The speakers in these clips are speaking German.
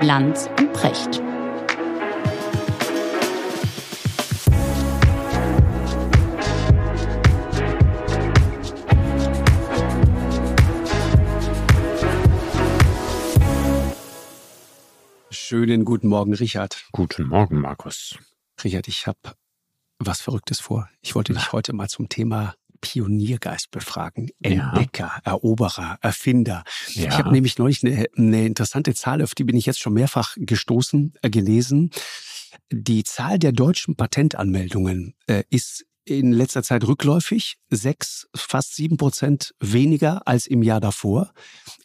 Lanz und Precht. Schönen guten Morgen, Richard. Guten Morgen, Markus. Richard, ich habe was Verrücktes vor. Ich wollte dich heute mal zum Thema Pioniergeist befragen. Entdecker, ja. Eroberer, Erfinder. Ja. Ich habe nämlich neulich eine, eine, interessante Zahl, auf die bin ich jetzt schon mehrfach gestoßen, äh, gelesen. Die Zahl der deutschen Patentanmeldungen äh, ist in letzter Zeit rückläufig, sechs, fast sieben Prozent weniger als im Jahr davor.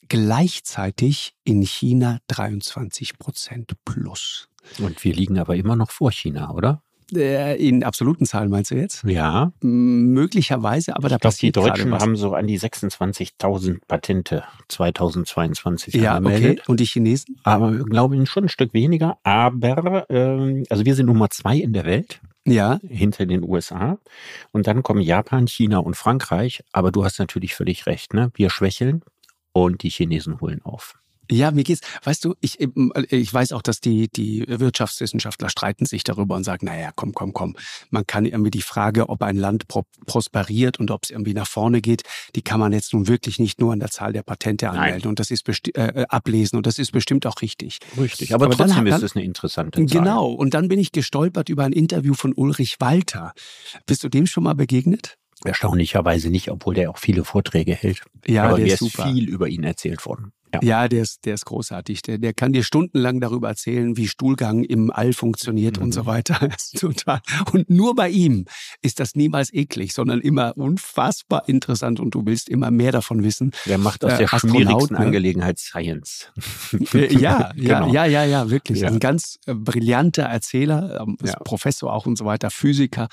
Gleichzeitig in China 23 Prozent plus. Und wir liegen aber immer noch vor China, oder? Äh, in absoluten Zahlen meinst du jetzt? Ja. Möglicherweise, aber da ich glaub, passiert Die Deutschen haben so an die 26.000 Patente 2022 ja, angemeldet. Okay. Und die Chinesen? Aber glaube ich schon ein Stück weniger. Aber ähm, also wir sind Nummer zwei in der Welt. Ja. Hinter den USA. Und dann kommen Japan, China und Frankreich. Aber du hast natürlich völlig recht. Ne? Wir schwächeln und die Chinesen holen auf. Ja, mir geht's, weißt du, ich, ich weiß auch, dass die, die Wirtschaftswissenschaftler streiten sich darüber und sagen, naja, komm, komm, komm. Man kann irgendwie die Frage, ob ein Land pro prosperiert und ob es irgendwie nach vorne geht, die kann man jetzt nun wirklich nicht nur an der Zahl der Patente anmelden Nein. und das ist äh, äh, ablesen und das ist bestimmt auch richtig. Richtig, aber, aber trotzdem dann, ist es eine interessante Zahl. Genau, und dann bin ich gestolpert über ein Interview von Ulrich Walter. Bist du dem schon mal begegnet? Erstaunlicherweise nicht, obwohl der auch viele Vorträge hält. Ja, aber der mir ist, ist viel über ihn erzählt worden. Ja, ja der, ist, der ist großartig. Der, der kann dir stundenlang darüber erzählen, wie Stuhlgang im All funktioniert mhm. und so mhm. weiter. Total. Und nur bei ihm ist das niemals eklig, sondern immer unfassbar interessant und du willst immer mehr davon wissen. Der macht aus äh, der schwierigsten ne? Angelegenheit Science. Äh, ja, ja, genau. ja, ja, ja, wirklich. Ja. Ein ganz äh, brillanter Erzähler, ähm, ja. Professor auch und so weiter, Physiker.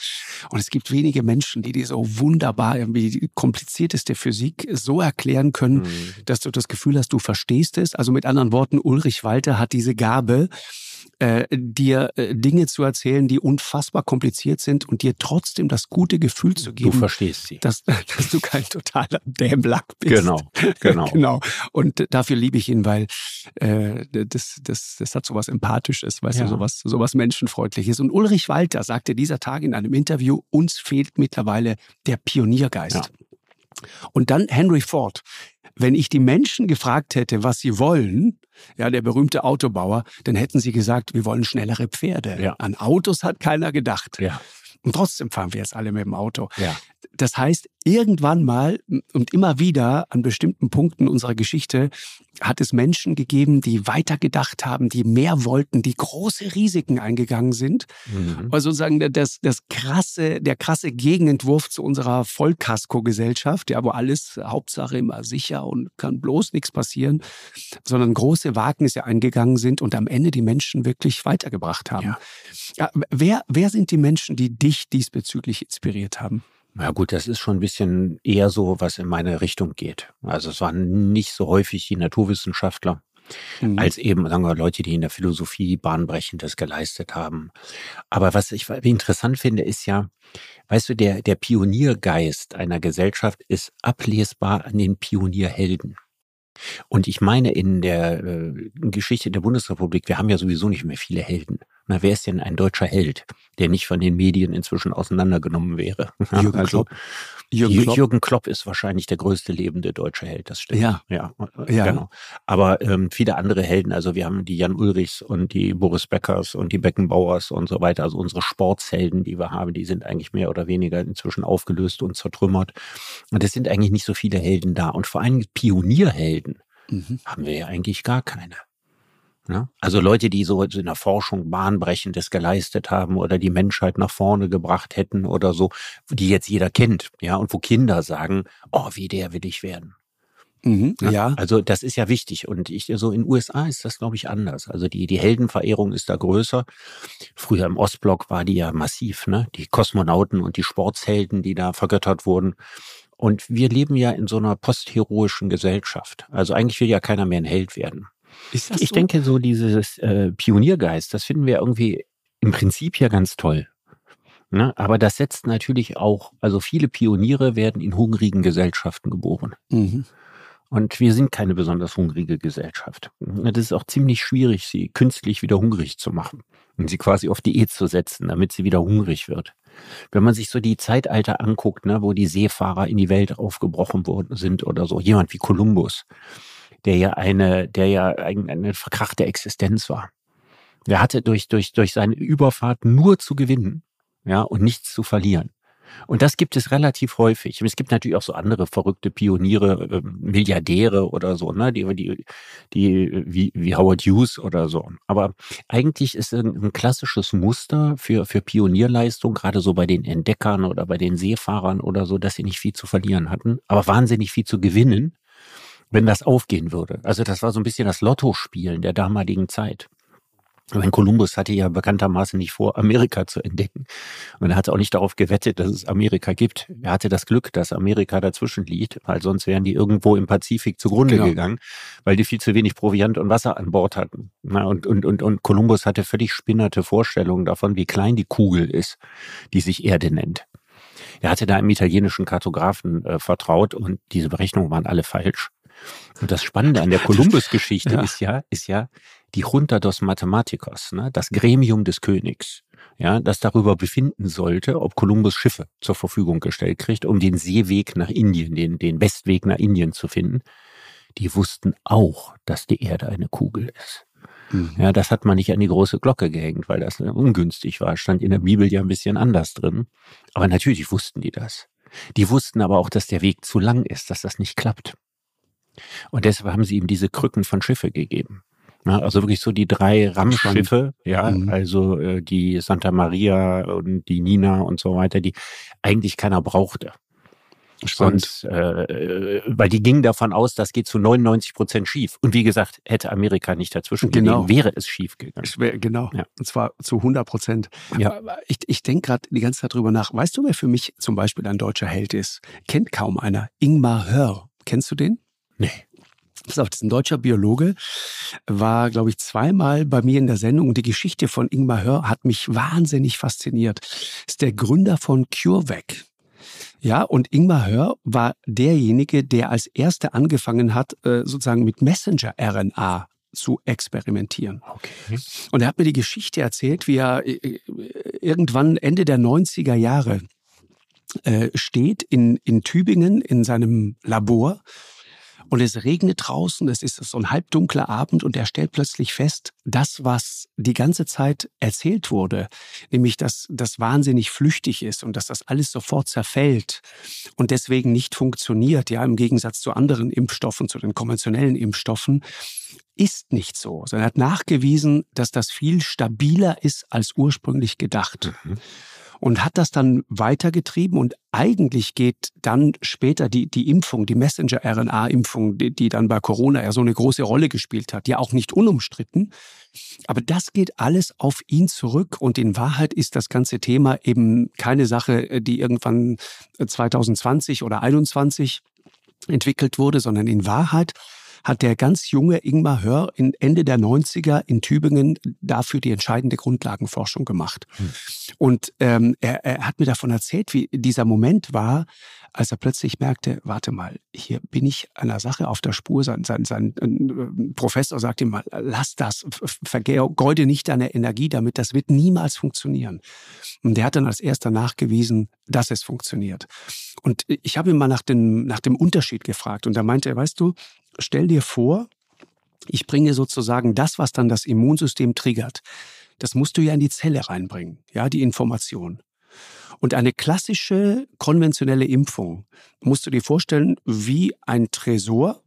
Und es gibt wenige Menschen, die dir so wunderbar irgendwie die komplizierteste Physik so erklären können, mhm. dass du das Gefühl hast, du verstehst es. Also mit anderen Worten, Ulrich Walter hat diese Gabe, äh, dir äh, Dinge zu erzählen, die unfassbar kompliziert sind und dir trotzdem das gute Gefühl zu geben. Du verstehst sie. Dass, dass du kein totaler Dämlack bist. Genau, genau. genau. Und dafür liebe ich ihn, weil äh, das, das, das hat sowas Empathisches, weißt ja. du, sowas, sowas Menschenfreundliches. Und Ulrich Walter sagte dieser Tag in einem Interview, uns fehlt mittlerweile der Pioniergeist. Ja. Und dann Henry Ford. Wenn ich die Menschen gefragt hätte, was sie wollen, ja, der berühmte Autobauer, dann hätten sie gesagt, wir wollen schnellere Pferde. Ja. An Autos hat keiner gedacht. Ja. Und trotzdem fahren wir jetzt alle mit dem Auto. Ja. Das heißt, irgendwann mal und immer wieder an bestimmten Punkten unserer Geschichte hat es Menschen gegeben, die weitergedacht haben, die mehr wollten, die große Risiken eingegangen sind. Mhm. Also sozusagen das, das krasse, der krasse Gegenentwurf zu unserer Vollkasko-Gesellschaft, ja, wo alles Hauptsache immer sicher und kann bloß nichts passieren, sondern große Wagnisse eingegangen sind und am Ende die Menschen wirklich weitergebracht haben. Ja. Ja, wer, wer sind die Menschen, die dich diesbezüglich inspiriert haben? Ja gut, das ist schon ein bisschen eher so, was in meine Richtung geht. Also es waren nicht so häufig die Naturwissenschaftler, mhm. als eben sagen wir, Leute, die in der Philosophie bahnbrechendes geleistet haben. Aber was ich interessant finde, ist ja, weißt du, der, der Pioniergeist einer Gesellschaft ist ablesbar an den Pionierhelden. Und ich meine, in der äh, Geschichte der Bundesrepublik, wir haben ja sowieso nicht mehr viele Helden. Na, wer ist denn ein deutscher Held, der nicht von den Medien inzwischen auseinandergenommen wäre? Jürgen also, Klopp. Jürgen Klopp. Jürgen Klopp ist wahrscheinlich der größte lebende deutsche Held, das stimmt. Ja. Ja, ja. genau. Aber ähm, viele andere Helden, also wir haben die Jan Ulrichs und die Boris Beckers und die Beckenbauers und so weiter, also unsere Sportshelden, die wir haben, die sind eigentlich mehr oder weniger inzwischen aufgelöst und zertrümmert. Und es sind eigentlich nicht so viele Helden da. Und vor allem Pionierhelden mhm. haben wir ja eigentlich gar keine. Ne? Also Leute, die so in der Forschung Bahnbrechendes geleistet haben oder die Menschheit nach vorne gebracht hätten oder so, die jetzt jeder kennt, ja, und wo Kinder sagen, oh, wie der will ich werden. Mhm, ja. ja. Also das ist ja wichtig. Und ich, so in USA ist das, glaube ich, anders. Also die, die Heldenverehrung ist da größer. Früher im Ostblock war die ja massiv, ne? Die Kosmonauten und die Sportshelden, die da vergöttert wurden. Und wir leben ja in so einer postheroischen Gesellschaft. Also eigentlich will ja keiner mehr ein Held werden. Ist das ich so? denke, so dieses äh, Pioniergeist, das finden wir irgendwie im Prinzip ja ganz toll. Ne? Aber das setzt natürlich auch, also viele Pioniere werden in hungrigen Gesellschaften geboren. Mhm. Und wir sind keine besonders hungrige Gesellschaft. Das ist auch ziemlich schwierig, sie künstlich wieder hungrig zu machen und sie quasi auf Diät zu setzen, damit sie wieder hungrig wird. Wenn man sich so die Zeitalter anguckt, ne, wo die Seefahrer in die Welt aufgebrochen worden sind oder so, jemand wie Kolumbus, der ja eine, der ja eine, verkrachte Existenz war. Der hatte durch, durch, durch seine Überfahrt nur zu gewinnen, ja, und nichts zu verlieren. Und das gibt es relativ häufig. Es gibt natürlich auch so andere verrückte Pioniere, äh, Milliardäre oder so, ne, die, die, die wie, wie Howard Hughes oder so. Aber eigentlich ist ein, ein klassisches Muster für, für Pionierleistung, gerade so bei den Entdeckern oder bei den Seefahrern oder so, dass sie nicht viel zu verlieren hatten, aber wahnsinnig viel zu gewinnen, wenn das aufgehen würde. Also das war so ein bisschen das Lottospielen der damaligen Zeit. Mein Kolumbus hatte ja bekanntermaßen nicht vor, Amerika zu entdecken. Und er hat auch nicht darauf gewettet, dass es Amerika gibt. Er hatte das Glück, dass Amerika dazwischen liegt, weil sonst wären die irgendwo im Pazifik zugrunde genau. gegangen, weil die viel zu wenig Proviant und Wasser an Bord hatten. Und, und, und, und Kolumbus hatte völlig spinnerte Vorstellungen davon, wie klein die Kugel ist, die sich Erde nennt. Er hatte da einem italienischen Kartografen äh, vertraut und diese Berechnungen waren alle falsch. Und das Spannende an der Kolumbus-Geschichte ja. ist ja, ist ja, die Junta dos Mathematicos, ne, das Gremium des Königs, ja, das darüber befinden sollte, ob Kolumbus Schiffe zur Verfügung gestellt kriegt, um den Seeweg nach Indien, den, den Westweg nach Indien zu finden. Die wussten auch, dass die Erde eine Kugel ist. Mhm. Ja, das hat man nicht an die große Glocke gehängt, weil das ungünstig war. Stand in der Bibel ja ein bisschen anders drin. Aber natürlich wussten die das. Die wussten aber auch, dass der Weg zu lang ist, dass das nicht klappt. Und deshalb haben sie ihm diese Krücken von Schiffe gegeben. Also wirklich so die drei Rammschiffe, ja, mhm. also äh, die Santa Maria und die Nina und so weiter, die eigentlich keiner brauchte. Spannend. Und, äh, weil die gingen davon aus, das geht zu 99 Prozent schief. Und wie gesagt, hätte Amerika nicht dazwischen genau. gelegen, wäre es schief gegangen. Wär, genau, ja. und zwar zu 100 Prozent. Ja. Ich, ich denke gerade die ganze Zeit drüber nach. Weißt du, wer für mich zum Beispiel ein deutscher Held ist? Kennt kaum einer. Ingmar Hör. Kennst du den? Nee. Pass auf, das ist ein deutscher Biologe, war, glaube ich, zweimal bei mir in der Sendung und die Geschichte von Ingmar Hör hat mich wahnsinnig fasziniert. Ist der Gründer von CureVac. Ja, und Ingmar Hör war derjenige, der als erster angefangen hat, äh, sozusagen mit Messenger-RNA zu experimentieren. Okay. Und er hat mir die Geschichte erzählt, wie er äh, äh, irgendwann Ende der 90er Jahre steht in, in Tübingen in seinem Labor und es regnet draußen, es ist so ein halbdunkler Abend und er stellt plötzlich fest, das, was die ganze Zeit erzählt wurde, nämlich, dass das wahnsinnig flüchtig ist und dass das alles sofort zerfällt und deswegen nicht funktioniert, ja, im Gegensatz zu anderen Impfstoffen, zu den konventionellen Impfstoffen, ist nicht so, sondern er hat nachgewiesen, dass das viel stabiler ist als ursprünglich gedacht. Mhm und hat das dann weitergetrieben und eigentlich geht dann später die, die Impfung, die Messenger-RNA-Impfung, die, die dann bei Corona ja so eine große Rolle gespielt hat, ja auch nicht unumstritten. Aber das geht alles auf ihn zurück und in Wahrheit ist das ganze Thema eben keine Sache, die irgendwann 2020 oder 2021 entwickelt wurde, sondern in Wahrheit hat der ganz junge Ingmar Hör in Ende der 90er in Tübingen dafür die entscheidende Grundlagenforschung gemacht. Hm. Und ähm, er, er hat mir davon erzählt, wie dieser Moment war, als er plötzlich merkte, warte mal, hier bin ich einer Sache auf der Spur. Sein, sein, sein äh, Professor sagt ihm mal, lass das, vergeude nicht deine Energie damit, das wird niemals funktionieren. Und der hat dann als erster nachgewiesen, dass es funktioniert. Und ich habe ihn mal nach dem, nach dem Unterschied gefragt und da meinte er, weißt du, stell dir vor, ich bringe sozusagen das, was dann das Immunsystem triggert. Das musst du ja in die Zelle reinbringen, ja, die Information. Und eine klassische konventionelle Impfung musst du dir vorstellen wie ein Tresor,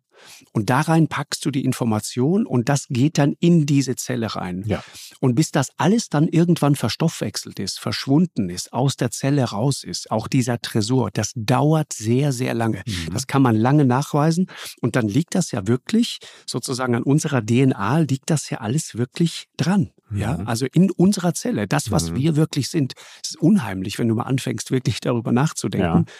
und da rein packst du die Information und das geht dann in diese Zelle rein. Ja. Und bis das alles dann irgendwann verstoffwechselt ist, verschwunden ist, aus der Zelle raus ist, auch dieser Tresor, das dauert sehr, sehr lange. Mhm. Das kann man lange nachweisen. Und dann liegt das ja wirklich, sozusagen an unserer DNA, liegt das ja alles wirklich dran. Mhm. Ja, also in unserer Zelle, das, was mhm. wir wirklich sind. Es ist unheimlich, wenn du mal anfängst, wirklich darüber nachzudenken. Ja.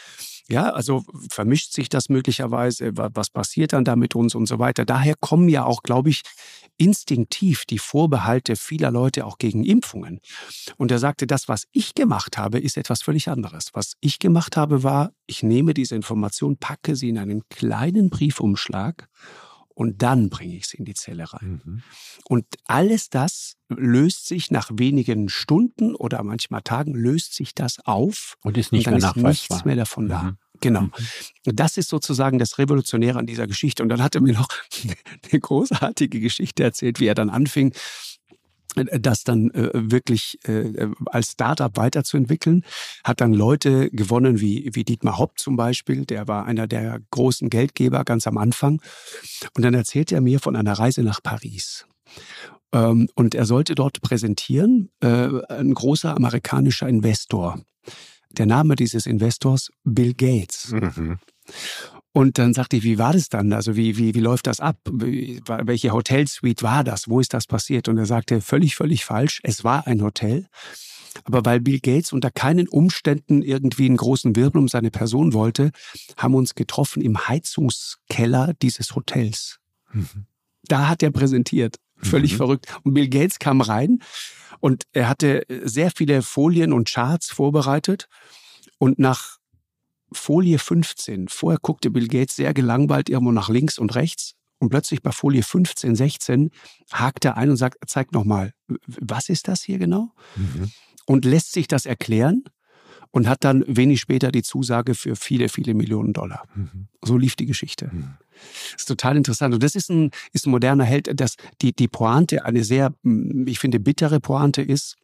Ja, also vermischt sich das möglicherweise, was passiert dann da mit uns und so weiter. Daher kommen ja auch, glaube ich, instinktiv die Vorbehalte vieler Leute auch gegen Impfungen. Und er sagte, das, was ich gemacht habe, ist etwas völlig anderes. Was ich gemacht habe, war, ich nehme diese Information, packe sie in einen kleinen Briefumschlag und dann bringe ich sie in die Zelle rein. Mhm. Und alles das löst sich nach wenigen Stunden oder manchmal Tagen löst sich das auf und ist nicht und dann mehr ist nichts mehr davon mhm. da. Genau. Mhm. Das ist sozusagen das Revolutionäre an dieser Geschichte. Und dann hat er mir noch eine großartige Geschichte erzählt, wie er dann anfing, das dann äh, wirklich äh, als Startup weiterzuentwickeln, hat dann Leute gewonnen wie, wie Dietmar Hopp zum Beispiel, der war einer der großen Geldgeber ganz am Anfang. Und dann erzählte er mir von einer Reise nach Paris. Ähm, und er sollte dort präsentieren, äh, ein großer amerikanischer Investor. Der Name dieses Investors Bill Gates. Mhm. Und dann sagte ich, wie war das dann? Also wie, wie, wie läuft das ab? Welche Hotelsuite war das? Wo ist das passiert? Und er sagte, völlig, völlig falsch. Es war ein Hotel. Aber weil Bill Gates unter keinen Umständen irgendwie einen großen Wirbel um seine Person wollte, haben wir uns getroffen im Heizungskeller dieses Hotels. Mhm. Da hat er präsentiert. Völlig mhm. verrückt. Und Bill Gates kam rein und er hatte sehr viele Folien und Charts vorbereitet. Und nach Folie 15. Vorher guckte Bill Gates sehr gelangweilt irgendwo nach links und rechts. Und plötzlich bei Folie 15, 16 hakt er ein und sagt, zeig nochmal, was ist das hier genau? Mhm. Und lässt sich das erklären und hat dann wenig später die Zusage für viele, viele Millionen Dollar. Mhm. So lief die Geschichte. Mhm. Das ist total interessant. Und das ist ein, ist ein moderner Held, dass die, die Pointe, eine sehr, ich finde, bittere Pointe ist,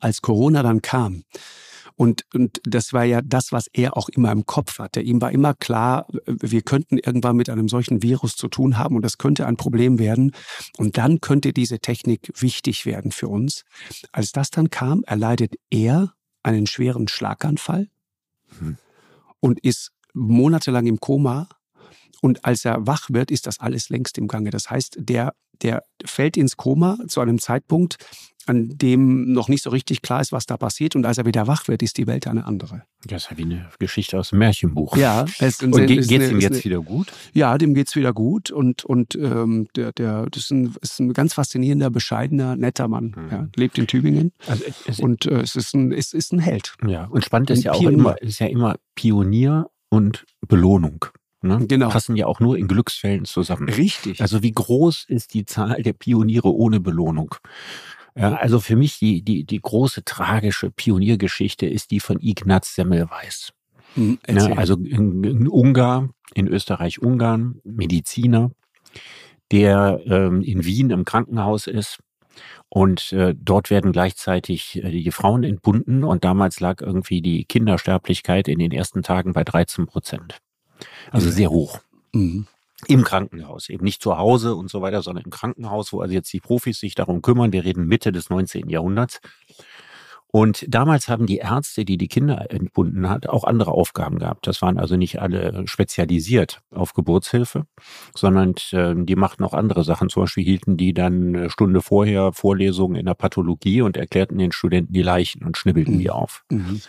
als Corona dann kam, und, und das war ja das, was er auch immer im Kopf hatte. Ihm war immer klar, wir könnten irgendwann mit einem solchen Virus zu tun haben und das könnte ein Problem werden. Und dann könnte diese Technik wichtig werden für uns. Als das dann kam, erleidet er einen schweren Schlaganfall hm. und ist monatelang im Koma. Und als er wach wird, ist das alles längst im Gange. Das heißt, der, der fällt ins Koma zu einem Zeitpunkt, an dem noch nicht so richtig klar ist, was da passiert. Und als er wieder wach wird, ist die Welt eine andere. Das ist ja wie eine Geschichte aus dem Märchenbuch. Ja. Es und ge geht es ihm jetzt wieder gut? Ja, dem geht es wieder gut. Und, und ähm, der, der, das ist ein, ist ein ganz faszinierender, bescheidener, netter Mann. Mhm. Ja, lebt in Tübingen. Also es, und äh, es, ist ein, es ist ein Held. Ja, und spannend ist ja auch immer, ist ja immer Pionier und Belohnung. Ne? Genau. Passen ja auch nur in Glücksfällen zusammen. Richtig. Also wie groß ist die Zahl der Pioniere ohne Belohnung? Ja, also für mich die, die, die große tragische Pioniergeschichte ist die von Ignaz Semmelweis. Hm, ja, also in, in Ungarn, in Österreich-Ungarn, Mediziner, der ähm, in Wien im Krankenhaus ist. Und äh, dort werden gleichzeitig äh, die Frauen entbunden und damals lag irgendwie die Kindersterblichkeit in den ersten Tagen bei 13 Prozent. Also sehr hoch. Mhm im Krankenhaus, eben nicht zu Hause und so weiter, sondern im Krankenhaus, wo also jetzt die Profis sich darum kümmern. Wir reden Mitte des 19. Jahrhunderts. Und damals haben die Ärzte, die die Kinder entbunden hat, auch andere Aufgaben gehabt. Das waren also nicht alle spezialisiert auf Geburtshilfe, sondern äh, die machten auch andere Sachen. Zum Beispiel hielten die dann eine Stunde vorher Vorlesungen in der Pathologie und erklärten den Studenten die Leichen und schnibbelten mhm. die auf. Mhm.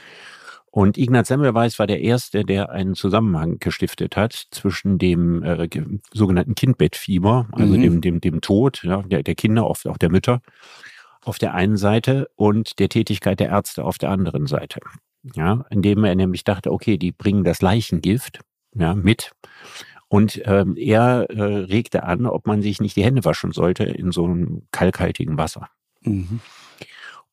Und Ignaz Semmelweis war der Erste, der einen Zusammenhang gestiftet hat zwischen dem äh, sogenannten Kindbettfieber, also mhm. dem, dem, dem Tod ja, der, der Kinder, oft auch der Mütter, auf der einen Seite und der Tätigkeit der Ärzte auf der anderen Seite. Ja, indem er nämlich dachte, okay, die bringen das Leichengift ja, mit. Und ähm, er äh, regte an, ob man sich nicht die Hände waschen sollte in so einem kalkhaltigen Wasser. Mhm.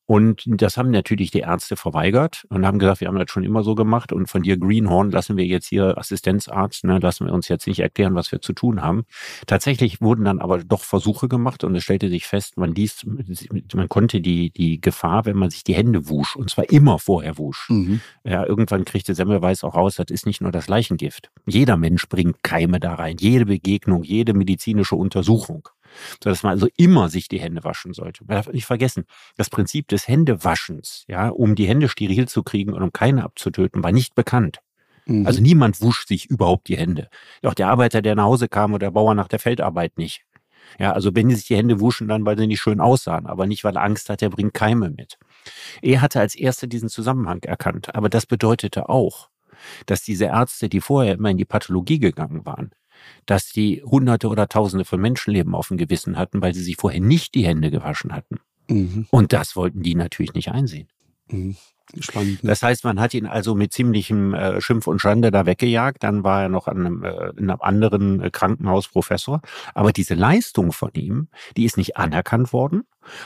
Und das haben natürlich die Ärzte verweigert und haben gesagt, wir haben das schon immer so gemacht und von dir Greenhorn lassen wir jetzt hier Assistenzarzt, ne, lassen wir uns jetzt nicht erklären, was wir zu tun haben. Tatsächlich wurden dann aber doch Versuche gemacht und es stellte sich fest, man liest, man konnte die, die Gefahr, wenn man sich die Hände wusch, und zwar immer vorher wusch. Mhm. Ja, irgendwann kriegte Semmelweis auch raus, das ist nicht nur das Leichengift. Jeder Mensch bringt Keime da rein, jede Begegnung, jede medizinische Untersuchung so dass man also immer sich die Hände waschen sollte. Man darf nicht vergessen, das Prinzip des Händewaschens, ja, um die Hände steril zu kriegen und um Keime abzutöten, war nicht bekannt. Mhm. Also niemand wusch sich überhaupt die Hände. Auch der Arbeiter, der nach Hause kam oder der Bauer nach der Feldarbeit nicht. Ja, also wenn die sich die Hände wuschen, dann weil sie nicht schön aussahen, aber nicht, weil er Angst hat, er bringt Keime mit. Er hatte als erster diesen Zusammenhang erkannt, aber das bedeutete auch, dass diese Ärzte, die vorher immer in die Pathologie gegangen waren, dass die Hunderte oder Tausende von Menschenleben auf dem Gewissen hatten, weil sie sich vorher nicht die Hände gewaschen hatten. Mhm. Und das wollten die natürlich nicht einsehen. Mhm. Spannend. Ne? Das heißt, man hat ihn also mit ziemlichem äh, Schimpf und Schande da weggejagt. Dann war er noch an einem, äh, in einem anderen äh, Krankenhaus Professor. Aber diese Leistung von ihm, die ist nicht anerkannt worden.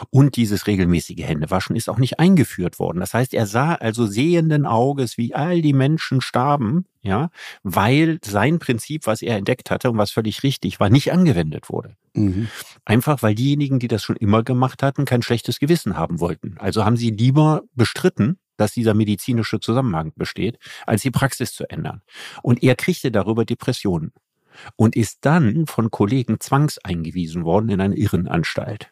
Und dieses regelmäßige Händewaschen ist auch nicht eingeführt worden. Das heißt, er sah also sehenden Auges, wie all die Menschen starben, ja, weil sein Prinzip, was er entdeckt hatte und was völlig richtig war, nicht angewendet wurde. Mhm. Einfach weil diejenigen, die das schon immer gemacht hatten, kein schlechtes Gewissen haben wollten. Also haben sie lieber bestritten, dass dieser medizinische Zusammenhang besteht, als die Praxis zu ändern. Und er kriegte darüber Depressionen und ist dann von Kollegen zwangseingewiesen worden in eine Irrenanstalt.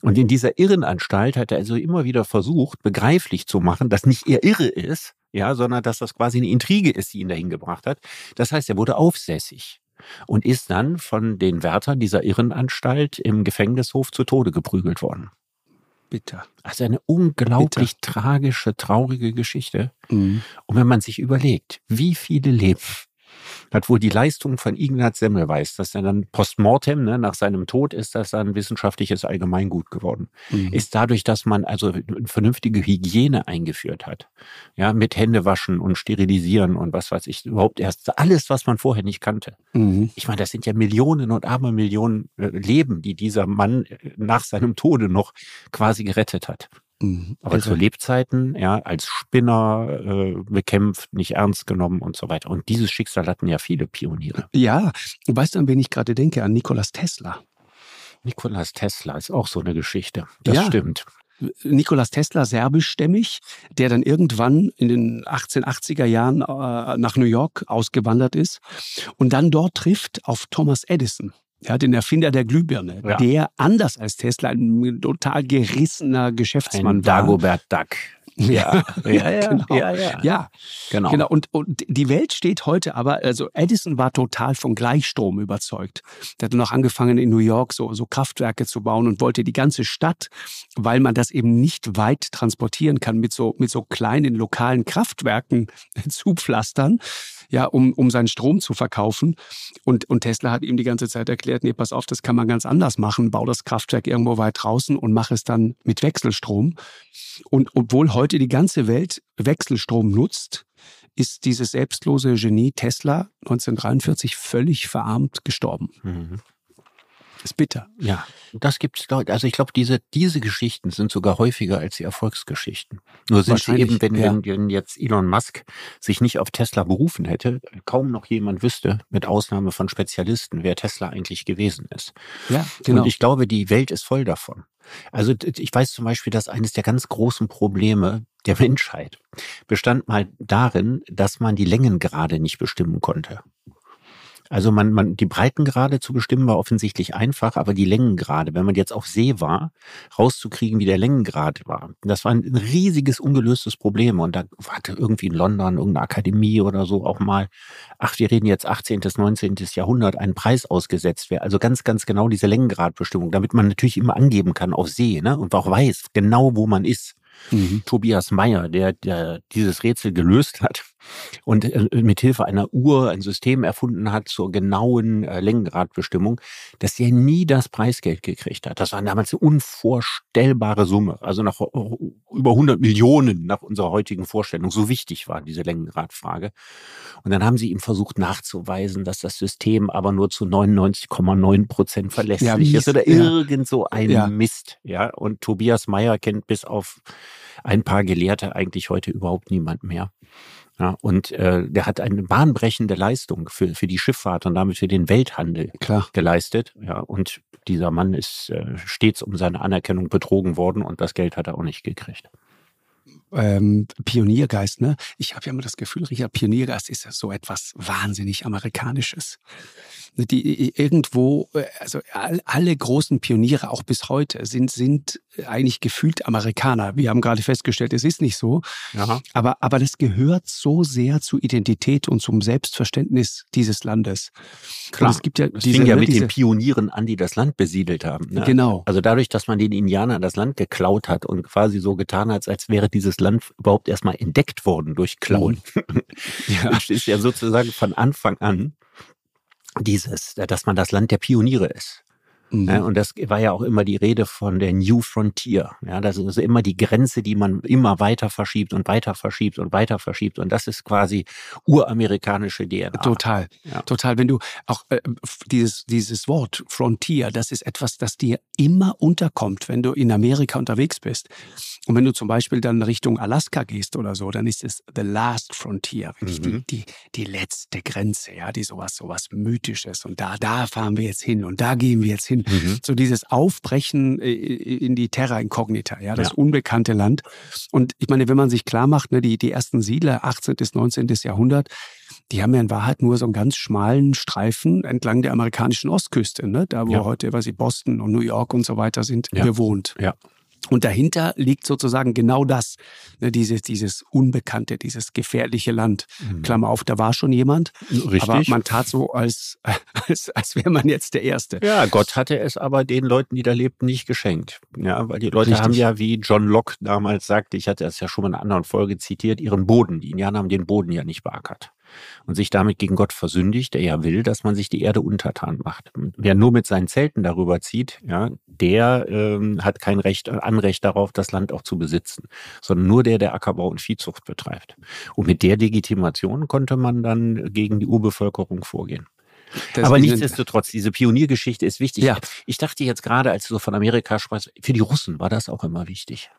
Und in dieser Irrenanstalt hat er also immer wieder versucht, begreiflich zu machen, dass nicht er irre ist, ja, sondern dass das quasi eine Intrige ist, die ihn dahin gebracht hat. Das heißt, er wurde aufsässig und ist dann von den Wärtern dieser Irrenanstalt im Gefängnishof zu Tode geprügelt worden. Bitter. Also eine unglaublich Bitter. tragische, traurige Geschichte. Mhm. Und wenn man sich überlegt, wie viele Leben hat wohl die Leistung von Ignaz Semmelweis, dass er dann postmortem, ne, nach seinem Tod ist das dann wissenschaftliches Allgemeingut geworden. Mhm. Ist dadurch, dass man also eine vernünftige Hygiene eingeführt hat. Ja, mit Händewaschen und Sterilisieren und was weiß ich, überhaupt erst alles, was man vorher nicht kannte. Mhm. Ich meine, das sind ja Millionen und Abermillionen äh, Leben, die dieser Mann äh, nach seinem Tode noch quasi gerettet hat. Aber also, zu Lebzeiten, ja, als Spinner äh, bekämpft, nicht ernst genommen und so weiter. Und dieses Schicksal hatten ja viele Pioniere. Ja, weißt du, an wen ich gerade denke? An Nikolaus Tesla. Nikolaus Tesla ist auch so eine Geschichte. Das ja. stimmt. Nikolaus Tesla, serbischstämmig, der dann irgendwann in den 1880er Jahren äh, nach New York ausgewandert ist und dann dort trifft auf Thomas Edison. Ja, den Erfinder der Glühbirne, ja. der anders als Tesla ein total gerissener Geschäftsmann ein war. Dagobert Duck. Ja, ja, ja, genau. ja, ja, ja, genau. genau. Und, und die Welt steht heute aber, also Edison war total von Gleichstrom überzeugt. Der hat noch angefangen in New York so, so Kraftwerke zu bauen und wollte die ganze Stadt, weil man das eben nicht weit transportieren kann, mit so, mit so kleinen lokalen Kraftwerken zupflastern ja, um, um seinen Strom zu verkaufen. Und, und Tesla hat ihm die ganze Zeit erklärt, nee, pass auf, das kann man ganz anders machen. Bau das Kraftwerk irgendwo weit draußen und mach es dann mit Wechselstrom. Und obwohl heute die ganze Welt Wechselstrom nutzt, ist dieses selbstlose Genie Tesla 1943 völlig verarmt gestorben. Mhm ist bitter. Ja, das gibt's, also ich glaube, diese, diese Geschichten sind sogar häufiger als die Erfolgsgeschichten. Nur sind sie eben, wenn, ja. wenn jetzt Elon Musk sich nicht auf Tesla berufen hätte, kaum noch jemand wüsste, mit Ausnahme von Spezialisten, wer Tesla eigentlich gewesen ist. Ja, genau. Und ich glaube, die Welt ist voll davon. Also ich weiß zum Beispiel, dass eines der ganz großen Probleme der Menschheit bestand mal darin, dass man die Längengrade nicht bestimmen konnte. Also man, man, die Breitengrade zu bestimmen war offensichtlich einfach, aber die Längengrade, wenn man jetzt auf See war, rauszukriegen, wie der Längengrad war, das war ein riesiges ungelöstes Problem. Und da hatte irgendwie in London irgendeine Akademie oder so auch mal, ach, wir reden jetzt 18. bis 19. Jahrhundert, einen Preis ausgesetzt wäre. Also ganz, ganz genau diese Länngradbestimmung, damit man natürlich immer angeben kann auf See, ne? Und auch weiß genau, wo man ist. Mhm. Tobias Meyer, der, der dieses Rätsel gelöst hat und äh, mit Hilfe einer Uhr ein System erfunden hat zur genauen äh, Längengradbestimmung, dass der nie das Preisgeld gekriegt hat. Das war damals eine unvorstellbare Summe, also nach über 100 Millionen nach unserer heutigen Vorstellung. So wichtig war diese Längengradfrage. Und dann haben sie ihm versucht nachzuweisen, dass das System aber nur zu 99,9 Prozent verlässlich ja, ist oder ja. irgend so ein ja. Mist. Ja, und Tobias Meyer kennt bis auf ein paar Gelehrte eigentlich heute überhaupt niemand mehr. Ja, und äh, der hat eine bahnbrechende Leistung für, für die Schifffahrt und damit für den Welthandel Klar. geleistet. Ja, und dieser Mann ist äh, stets um seine Anerkennung betrogen worden und das Geld hat er auch nicht gekriegt. Ähm, Pioniergeist, ne? Ich habe ja immer das Gefühl, Richard, Pioniergeist ist ja so etwas wahnsinnig Amerikanisches. die irgendwo, äh, also alle großen Pioniere, auch bis heute, sind, sind eigentlich gefühlt Amerikaner. Wir haben gerade festgestellt, es ist nicht so. Aha. Aber, aber das gehört so sehr zur Identität und zum Selbstverständnis dieses Landes. Klar. Und es gibt ja das diese, fing ja ne, mit diese, den Pionieren an, die das Land besiedelt haben. Ne? Genau. Also dadurch, dass man den Indianern das Land geklaut hat und quasi so getan hat, als wäre dieses Land überhaupt erstmal entdeckt worden durch Klauen. Mhm. ja. Das ist ja sozusagen von Anfang an dieses, dass man das Land der Pioniere ist. Mhm. Ja, und das war ja auch immer die Rede von der New Frontier. Ja, das ist also immer die Grenze, die man immer weiter verschiebt und weiter verschiebt und weiter verschiebt. Und das ist quasi uramerikanische DNA. Total, ja. total. Wenn du auch äh, dieses, dieses Wort Frontier, das ist etwas, das dir immer unterkommt, wenn du in Amerika unterwegs bist. Und wenn du zum Beispiel dann Richtung Alaska gehst oder so, dann ist es the last frontier, wirklich mhm. die, die, die letzte Grenze, ja, die sowas, sowas Mythisches. Und da, da fahren wir jetzt hin und da gehen wir jetzt hin. Mhm. So dieses Aufbrechen äh, in die Terra Incognita, ja, das ja. unbekannte Land. Und ich meine, wenn man sich klar macht, ne, die, die ersten Siedler, 18. bis 19. Jahrhundert, die haben ja in Wahrheit nur so einen ganz schmalen Streifen entlang der amerikanischen Ostküste, ne? da wo ja. heute, was ich, Boston und New York und so weiter sind, ja. bewohnt. Ja. Und dahinter liegt sozusagen genau das, ne, dieses, dieses Unbekannte, dieses gefährliche Land. Mhm. Klammer auf, da war schon jemand, Richtig. aber man tat so, als, als, als wäre man jetzt der Erste. Ja, Gott hatte es aber den Leuten, die da lebten, nicht geschenkt. Ja, weil die Leute Richtig. haben ja, wie John Locke damals sagte, ich hatte das ja schon mal in einer anderen Folge zitiert, ihren Boden. Die Indianer haben den Boden ja nicht beackert und sich damit gegen Gott versündigt, der ja will, dass man sich die Erde untertan macht. Wer nur mit seinen Zelten darüber zieht, ja, der ähm, hat kein Recht, Anrecht darauf, das Land auch zu besitzen, sondern nur der, der Ackerbau und Viehzucht betreibt. Und mit der Legitimation konnte man dann gegen die Urbevölkerung vorgehen. Das Aber nichtsdestotrotz, diese Pioniergeschichte ist wichtig. Ja. Ich dachte jetzt gerade, als du so von Amerika sprachst, für die Russen war das auch immer wichtig.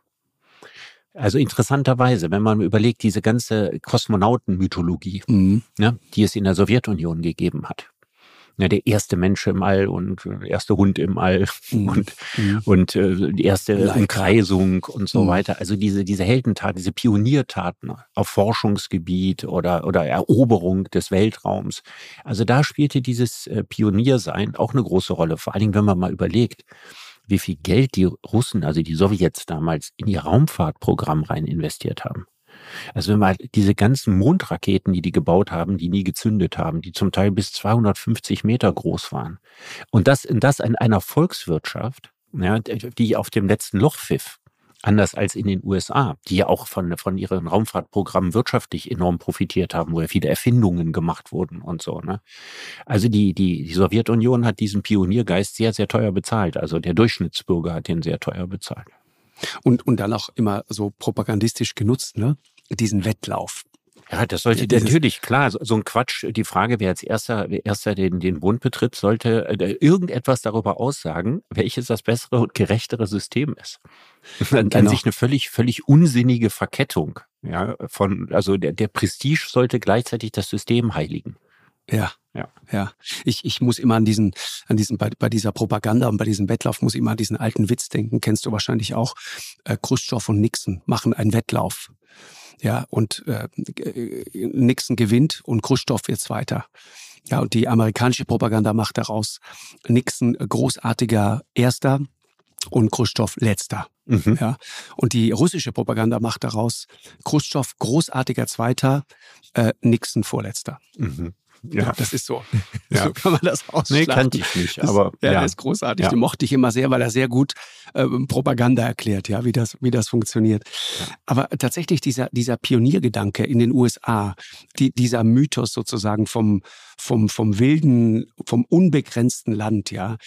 Also interessanterweise, wenn man überlegt, diese ganze Kosmonautenmythologie, mhm. ne, die es in der Sowjetunion gegeben hat. Ja, der erste Mensch im All und der erste Hund im All mhm. und, mhm. und äh, die erste Leica. Umkreisung und so mhm. weiter. Also diese, diese Heldentaten, diese Pioniertaten auf Forschungsgebiet oder, oder Eroberung des Weltraums. Also da spielte dieses äh, Pioniersein auch eine große Rolle. Vor allen Dingen, wenn man mal überlegt, wie viel Geld die Russen, also die Sowjets damals, in ihr Raumfahrtprogramm rein investiert haben. Also wenn man diese ganzen Mondraketen, die die gebaut haben, die nie gezündet haben, die zum Teil bis 250 Meter groß waren. Und das, das in einer Volkswirtschaft, ja, die auf dem letzten Loch pfiff. Anders als in den USA, die ja auch von, von ihren Raumfahrtprogrammen wirtschaftlich enorm profitiert haben, wo ja viele Erfindungen gemacht wurden und so. Ne? Also die, die, die Sowjetunion hat diesen Pioniergeist sehr, sehr teuer bezahlt. Also der Durchschnittsbürger hat den sehr teuer bezahlt. Und, und dann auch immer so propagandistisch genutzt, ne? Diesen Wettlauf. Ja, das sollte das natürlich, klar, so, so, ein Quatsch. Die Frage, wer als erster, wer erster den, den Bund betritt, sollte äh, irgendetwas darüber aussagen, welches das bessere und gerechtere System ist. Dann genau. sich eine völlig, völlig unsinnige Verkettung, ja, von, also der, der Prestige sollte gleichzeitig das System heiligen. Ja, ja, ja. Ich, ich muss immer an diesen, an diesen, bei, bei dieser Propaganda und bei diesem Wettlauf muss ich immer an diesen alten Witz denken. Kennst du wahrscheinlich auch. Äh, Khrushchev und Nixon machen einen Wettlauf. Ja, und äh, Nixon gewinnt und Khrushchev wird Zweiter. Ja, und die amerikanische Propaganda macht daraus Nixon großartiger Erster und Khrushchev letzter. Mhm. Ja, und die russische Propaganda macht daraus Khrushchev großartiger Zweiter, äh, Nixon vorletzter. Mhm. Ja. ja. das ist so. Ja. So kann man das ausschlagen. Nee, kannte ich nicht, aber ja, ja. der ist großartig. Ja. Den mochte ich immer sehr, weil er sehr gut äh, Propaganda erklärt, ja, wie das, wie das funktioniert. Ja. Aber tatsächlich dieser, dieser Pioniergedanke in den USA, die, dieser Mythos sozusagen vom, vom, vom wilden, vom unbegrenzten Land, ja,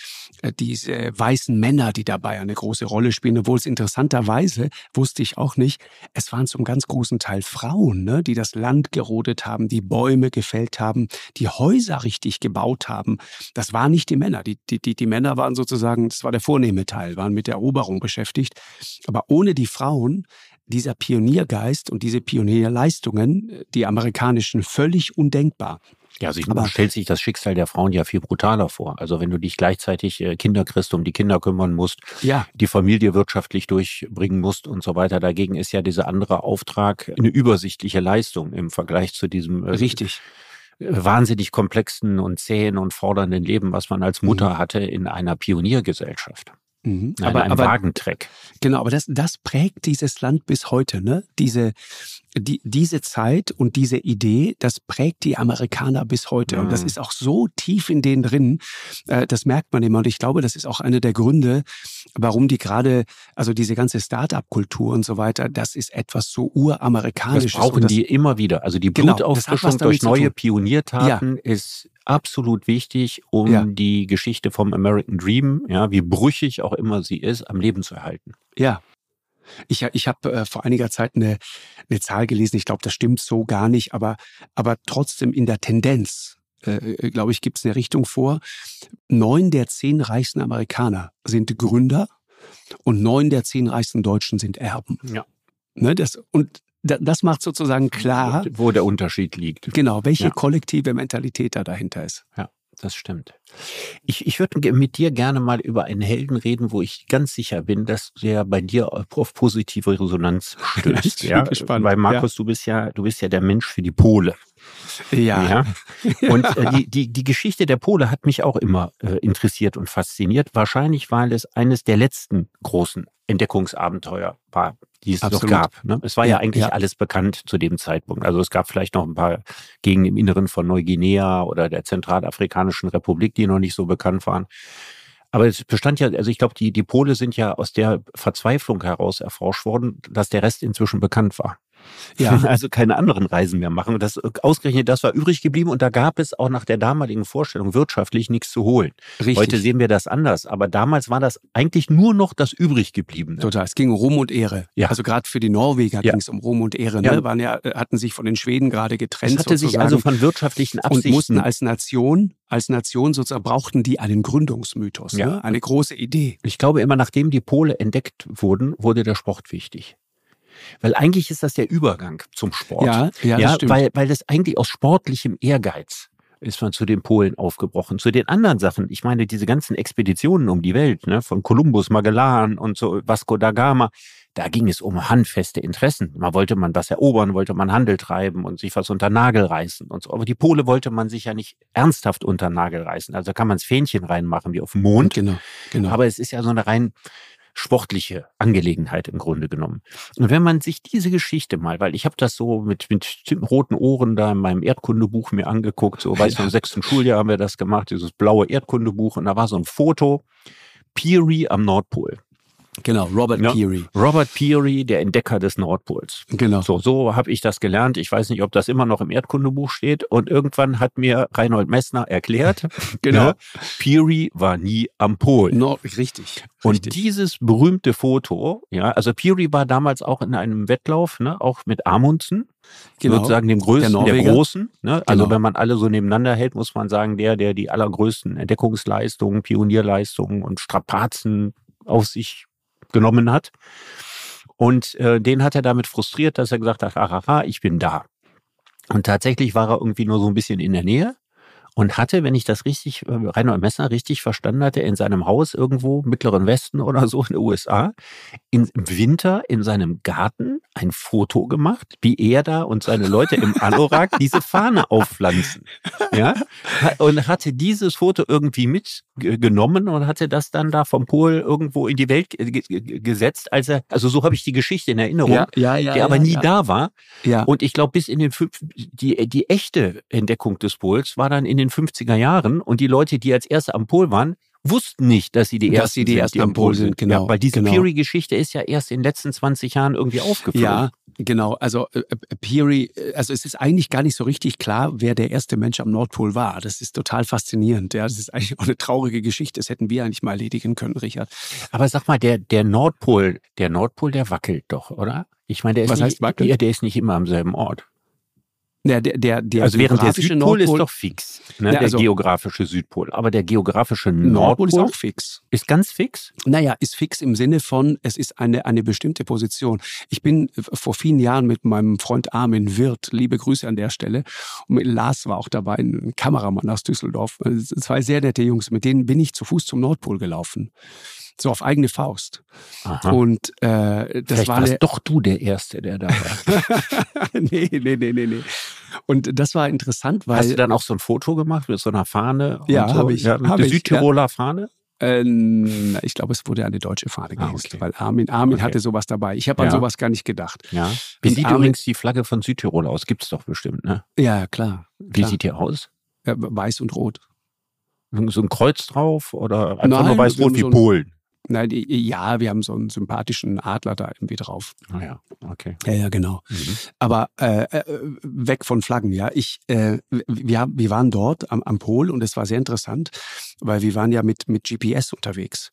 äh, diese weißen Männer, die dabei eine große Rolle spielen, obwohl es interessanterweise, wusste ich auch nicht, es waren zum ganz großen Teil Frauen, ne, die das Land gerodet haben, die Bäume gefällt haben, die Häuser richtig gebaut haben. Das waren nicht die Männer. Die, die, die, die Männer waren sozusagen, das war der vornehme Teil, waren mit der Eroberung beschäftigt. Aber ohne die Frauen dieser Pioniergeist und diese Pionierleistungen, die amerikanischen, völlig undenkbar. Ja, also ich, man stellt sich das Schicksal der Frauen ja viel brutaler vor. Also wenn du dich gleichzeitig äh, Kinder kriegst, um die Kinder kümmern musst, ja. die Familie wirtschaftlich durchbringen musst und so weiter. Dagegen ist ja dieser andere Auftrag eine übersichtliche Leistung im Vergleich zu diesem äh, Richtig wahnsinnig komplexen und zähen und fordernden Leben, was man als Mutter mhm. hatte in einer Pioniergesellschaft. Mhm. Aber, ein Wagentreck. Genau, aber das, das prägt dieses Land bis heute, ne? Diese, die, diese Zeit und diese Idee, das prägt die Amerikaner bis heute. Mhm. Und das mhm. ist auch so tief in denen drin, äh, das merkt man immer. Und ich glaube, das ist auch einer der Gründe, warum die gerade, also diese ganze Start-up-Kultur und so weiter, das ist etwas so uramerikanisches. Das brauchen das, die immer wieder. Also die Blutauffrischung genau, durch neue Pioniertaten ja. ist absolut wichtig, um ja. die Geschichte vom American Dream, ja, wie brüchig auch immer sie ist, am Leben zu erhalten. Ja, ich, ich habe äh, vor einiger Zeit eine, eine Zahl gelesen, ich glaube, das stimmt so gar nicht, aber, aber trotzdem in der Tendenz, äh, äh glaube ich, gibt es eine Richtung vor. Neun der zehn reichsten Amerikaner sind Gründer und neun der zehn reichsten Deutschen sind Erben. Ja. Ne, das, und das macht sozusagen klar, wo der Unterschied liegt. Genau, welche ja. kollektive Mentalität da dahinter ist. Ja das stimmt. Ich, ich würde mit dir gerne mal über einen Helden reden, wo ich ganz sicher bin, dass der bei dir auf positive Resonanz stößt. ich bin ja? gespannt. Weil Markus, ja. du bist ja, du bist ja der Mensch für die Pole. Ja. ja. Und äh, die, die, die Geschichte der Pole hat mich auch immer äh, interessiert und fasziniert. Wahrscheinlich, weil es eines der letzten großen Entdeckungsabenteuer war, die es Absolut. noch gab. Ne? Es war ja, ja eigentlich ja. alles bekannt zu dem Zeitpunkt. Also es gab vielleicht noch ein paar Gegenden im Inneren von Neuguinea oder der Zentralafrikanischen Republik, die noch nicht so bekannt waren. Aber es bestand ja, also ich glaube, die, die Pole sind ja aus der Verzweiflung heraus erforscht worden, dass der Rest inzwischen bekannt war. Ja. Also keine anderen Reisen mehr machen. Und das ausgerechnet, das war übrig geblieben und da gab es auch nach der damaligen Vorstellung wirtschaftlich nichts zu holen. Richtig. Heute sehen wir das anders, aber damals war das eigentlich nur noch das übrig gebliebene. Total. Es ging um Ruhm und Ehre. Ja. Also gerade für die Norweger ja. ging es um Ruhm und Ehre. Ne? Ja. Waren ja, hatten sich von den Schweden gerade getrennt. Es hatte sozusagen. sich also von wirtschaftlichen Absichten. Und mussten als Nation, als Nation sozusagen brauchten die einen Gründungsmythos, ja. ne? eine große Idee. Ich glaube immer, nachdem die Pole entdeckt wurden, wurde der Sport wichtig. Weil eigentlich ist das der Übergang zum Sport. Ja, ja, ja weil, weil das eigentlich aus sportlichem Ehrgeiz ist man zu den Polen aufgebrochen. Zu den anderen Sachen, ich meine, diese ganzen Expeditionen um die Welt, ne, von Kolumbus, Magellan und so Vasco da Gama, da ging es um handfeste Interessen. Man wollte man was erobern, wollte man Handel treiben und sich was unter Nagel reißen und so. Aber die Pole wollte man sich ja nicht ernsthaft unter Nagel reißen. Also da kann man das Fähnchen reinmachen wie auf dem Mond. Genau, genau. Aber es ist ja so eine rein sportliche Angelegenheit im Grunde genommen. Und wenn man sich diese Geschichte mal, weil ich habe das so mit, mit roten Ohren da in meinem Erdkundebuch mir angeguckt, so weißt du, im sechsten Schuljahr haben wir das gemacht, dieses blaue Erdkundebuch und da war so ein Foto, Peary am Nordpol. Genau, Robert ja, Peary. Robert Peary, der Entdecker des Nordpols. Genau. So, so habe ich das gelernt. Ich weiß nicht, ob das immer noch im Erdkundebuch steht. Und irgendwann hat mir Reinhold Messner erklärt, genau, ja, Peary war nie am Pol. No, richtig. Und richtig. dieses berühmte Foto, ja, also Peary war damals auch in einem Wettlauf, ne, auch mit Amundsen. Genau. Sozusagen dem größten, der, der Großen. Ne? Also genau. wenn man alle so nebeneinander hält, muss man sagen, der, der die allergrößten Entdeckungsleistungen, Pionierleistungen und Strapazen auf sich genommen hat. Und äh, den hat er damit frustriert, dass er gesagt hat, aha, ich bin da. Und tatsächlich war er irgendwie nur so ein bisschen in der Nähe und hatte, wenn ich das richtig, äh, Reinhold Messner richtig verstanden hatte, in seinem Haus irgendwo, Mittleren Westen oder so in den USA, in, im Winter in seinem Garten ein Foto gemacht, wie er da und seine Leute im Anorak diese Fahne aufpflanzen. Ja? Und hatte dieses Foto irgendwie mitgenommen und hatte das dann da vom Pol irgendwo in die Welt gesetzt, als er, also so habe ich die Geschichte in Erinnerung, ja, ja, ja, der aber nie da war. Ja. Und ich glaube, bis in den die, die echte Entdeckung des Pols war dann in den 50er Jahren und die Leute, die als erste am Pol waren, wussten nicht, dass sie die ersten, sie die ersten am Pol sind. Genau. Ja, weil diese genau. Peary-Geschichte ist ja erst in den letzten 20 Jahren irgendwie aufgeflogen. Ja, genau. Also äh, äh, Peary, äh, also es ist eigentlich gar nicht so richtig klar, wer der erste Mensch am Nordpol war. Das ist total faszinierend. Ja, das ist eigentlich auch eine traurige Geschichte. Das hätten wir eigentlich mal erledigen können, Richard. Aber sag mal, der, der Nordpol, der Nordpol, der wackelt doch, oder? Ich meine, der ist, Was nicht, heißt wackelt? Ja, der ist nicht immer am selben Ort. Ja, der, der, der also während der Südpol Nordpol, ist doch fix, ne? ja, also, der geografische Südpol. Aber der geografische Nordpol, Nordpol ist auch fix. Ist ganz fix? Naja, ist fix im Sinne von, es ist eine, eine bestimmte Position. Ich bin vor vielen Jahren mit meinem Freund Armin Wirth, liebe Grüße an der Stelle, und mit Lars war auch dabei, ein Kameramann aus Düsseldorf. Zwei sehr nette Jungs, mit denen bin ich zu Fuß zum Nordpol gelaufen. So auf eigene Faust. Aha. Und äh, das Vielleicht war warst eine, doch du der Erste, der da war. nee, nee, nee, nee, nee. Und das war interessant, weil Hast du dann auch so ein Foto gemacht mit so einer Fahne? Ja, so? hab ich, Ja, hab der ich, Südtiroler Fahne? ähm, ich glaube, es wurde eine deutsche Fahne Ah, gehisst, okay. weil Armin, Armin Okay. hatte sowas dabei. Ich habe an Ja. sowas gar nicht gedacht. Ja. Wie Und sieht Armin- übrigens die Flagge von Südtirol aus? Gibt's doch bestimmt, ne? Ja, klar. Wie klar. sieht die aus? Ja, weiß und rot. So ein Kreuz drauf oder einfach Nein, nur weiß wir rot haben wie so ein- Polen? Nein, die, ja, wir haben so einen sympathischen Adler da irgendwie drauf. Ah ja, okay. Ja, ja, genau. Mhm. Aber äh, äh, weg von Flaggen, ja. Ich, äh, wir, wir waren dort am, am Pol und es war sehr interessant, weil wir waren ja mit, mit GPS unterwegs.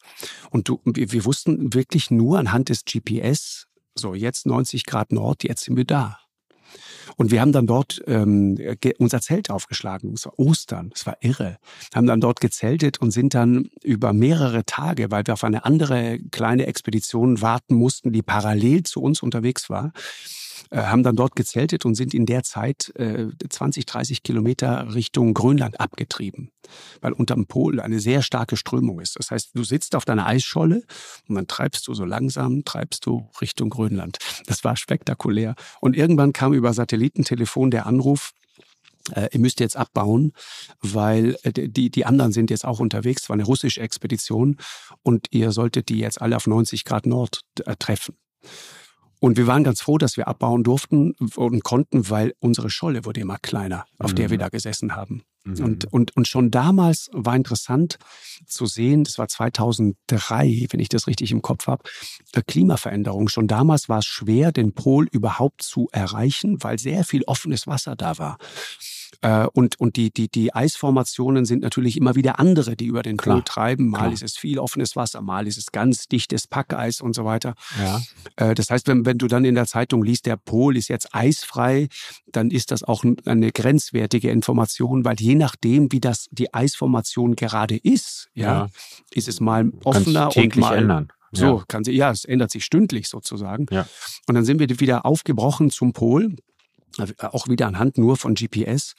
Und du, wir, wir wussten wirklich nur anhand des GPS, so jetzt 90 Grad Nord, jetzt sind wir da. Und wir haben dann dort ähm, unser Zelt aufgeschlagen. Es war Ostern, es war irre. Haben dann dort gezeltet und sind dann über mehrere Tage, weil wir auf eine andere kleine Expedition warten mussten, die parallel zu uns unterwegs war, haben dann dort gezeltet und sind in der Zeit äh, 20, 30 Kilometer Richtung Grönland abgetrieben, weil unterm Pol eine sehr starke Strömung ist. Das heißt, du sitzt auf deiner Eisscholle und dann treibst du so langsam, treibst du Richtung Grönland. Das war spektakulär. Und irgendwann kam über Satellitentelefon der Anruf, äh, ihr müsst jetzt abbauen, weil äh, die, die anderen sind jetzt auch unterwegs. Es war eine russische Expedition und ihr solltet die jetzt alle auf 90 Grad Nord äh, treffen. Und wir waren ganz froh, dass wir abbauen durften und konnten, weil unsere Scholle wurde immer kleiner, auf der wir Mhm. da gesessen haben. Mhm. Und, und, und schon damals war interessant zu sehen, das war 2003, wenn ich das richtig im Kopf habe, äh, Klimaveränderung. Schon damals war es schwer, den Pol überhaupt zu erreichen, weil sehr viel offenes Wasser da war. Äh, Und, und die, die, die Eisformationen sind natürlich immer wieder andere, die über den Pol Klar, treiben. Mal klar. ist es viel offenes Wasser, mal ist es ganz dichtes Packeis und so weiter. ja. Äh, Das heißt, wenn, wenn du dann in der Zeitung liest, der Pol ist jetzt eisfrei, dann ist das auch eine grenzwertige Information, weil je nachdem, wie das die Eisformation gerade ist, ja, Ja. ist es mal offener und mal ändern. so Ja. kann sie ja, es ändert sich stündlich sozusagen. Ja. Und dann sind wir wieder aufgebrochen zum Pol. Also Auch wieder anhand nur von GPS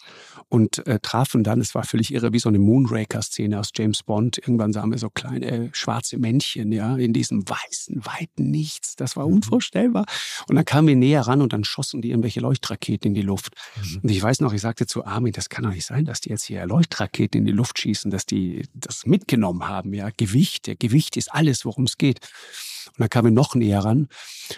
und äh, trafen dann, es war völlig irre, wie so eine Moonraker-Szene aus James Bond. Irgendwann sahen wir so kleine schwarze Männchen, ja, in diesem weißen, weiten Nichts. Das war Mhm. unvorstellbar. Und dann kamen wir näher ran und dann schossen die irgendwelche Leuchtraketen in die Luft. Mhm. Und ich weiß noch, ich sagte zu Armin, das kann doch nicht sein, dass die jetzt hier Leuchtraketen in die Luft schießen, dass die das mitgenommen haben, ja. Gewicht, der Gewicht ist alles, worum es geht. Und dann kamen wir noch näher ran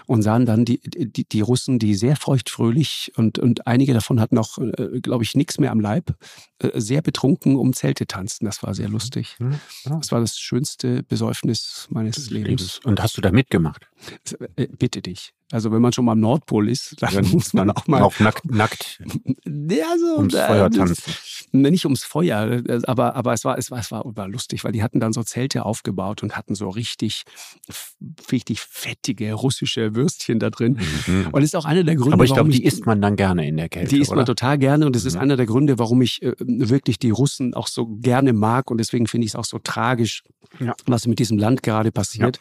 und sahen dann die, die, die Russen, die sehr feuchtfröhlich und, und einige davon hatten auch, äh, glaube ich, nichts mehr am Leib, äh, sehr betrunken um Zelte tanzten. Das war sehr lustig. Mhm. Ja. Das war das schönste Besäufnis meines Lebens. Und hast du da mitgemacht? Äh, Bitte dich. Also wenn man schon mal am Nordpol ist, dann muss man auch mal Auch nackt, nackt ja, so, ums äh, Feuer tanzen. Nicht ums Feuer, aber, aber es, war, es, war, es war, war lustig, weil die hatten dann so Zelte aufgebaut und hatten so richtig, richtig fettige russische Würstchen da drin. Mhm. Und das ist auch einer der Gründe, Aber ich warum glaube, die isst man dann gerne in der Kälte. die isst man oder? total gerne und das ist Mhm. einer der Gründe, warum ich äh, wirklich die Russen auch so gerne mag und deswegen finde ich es auch so tragisch, Ja. was mit diesem Land gerade passiert.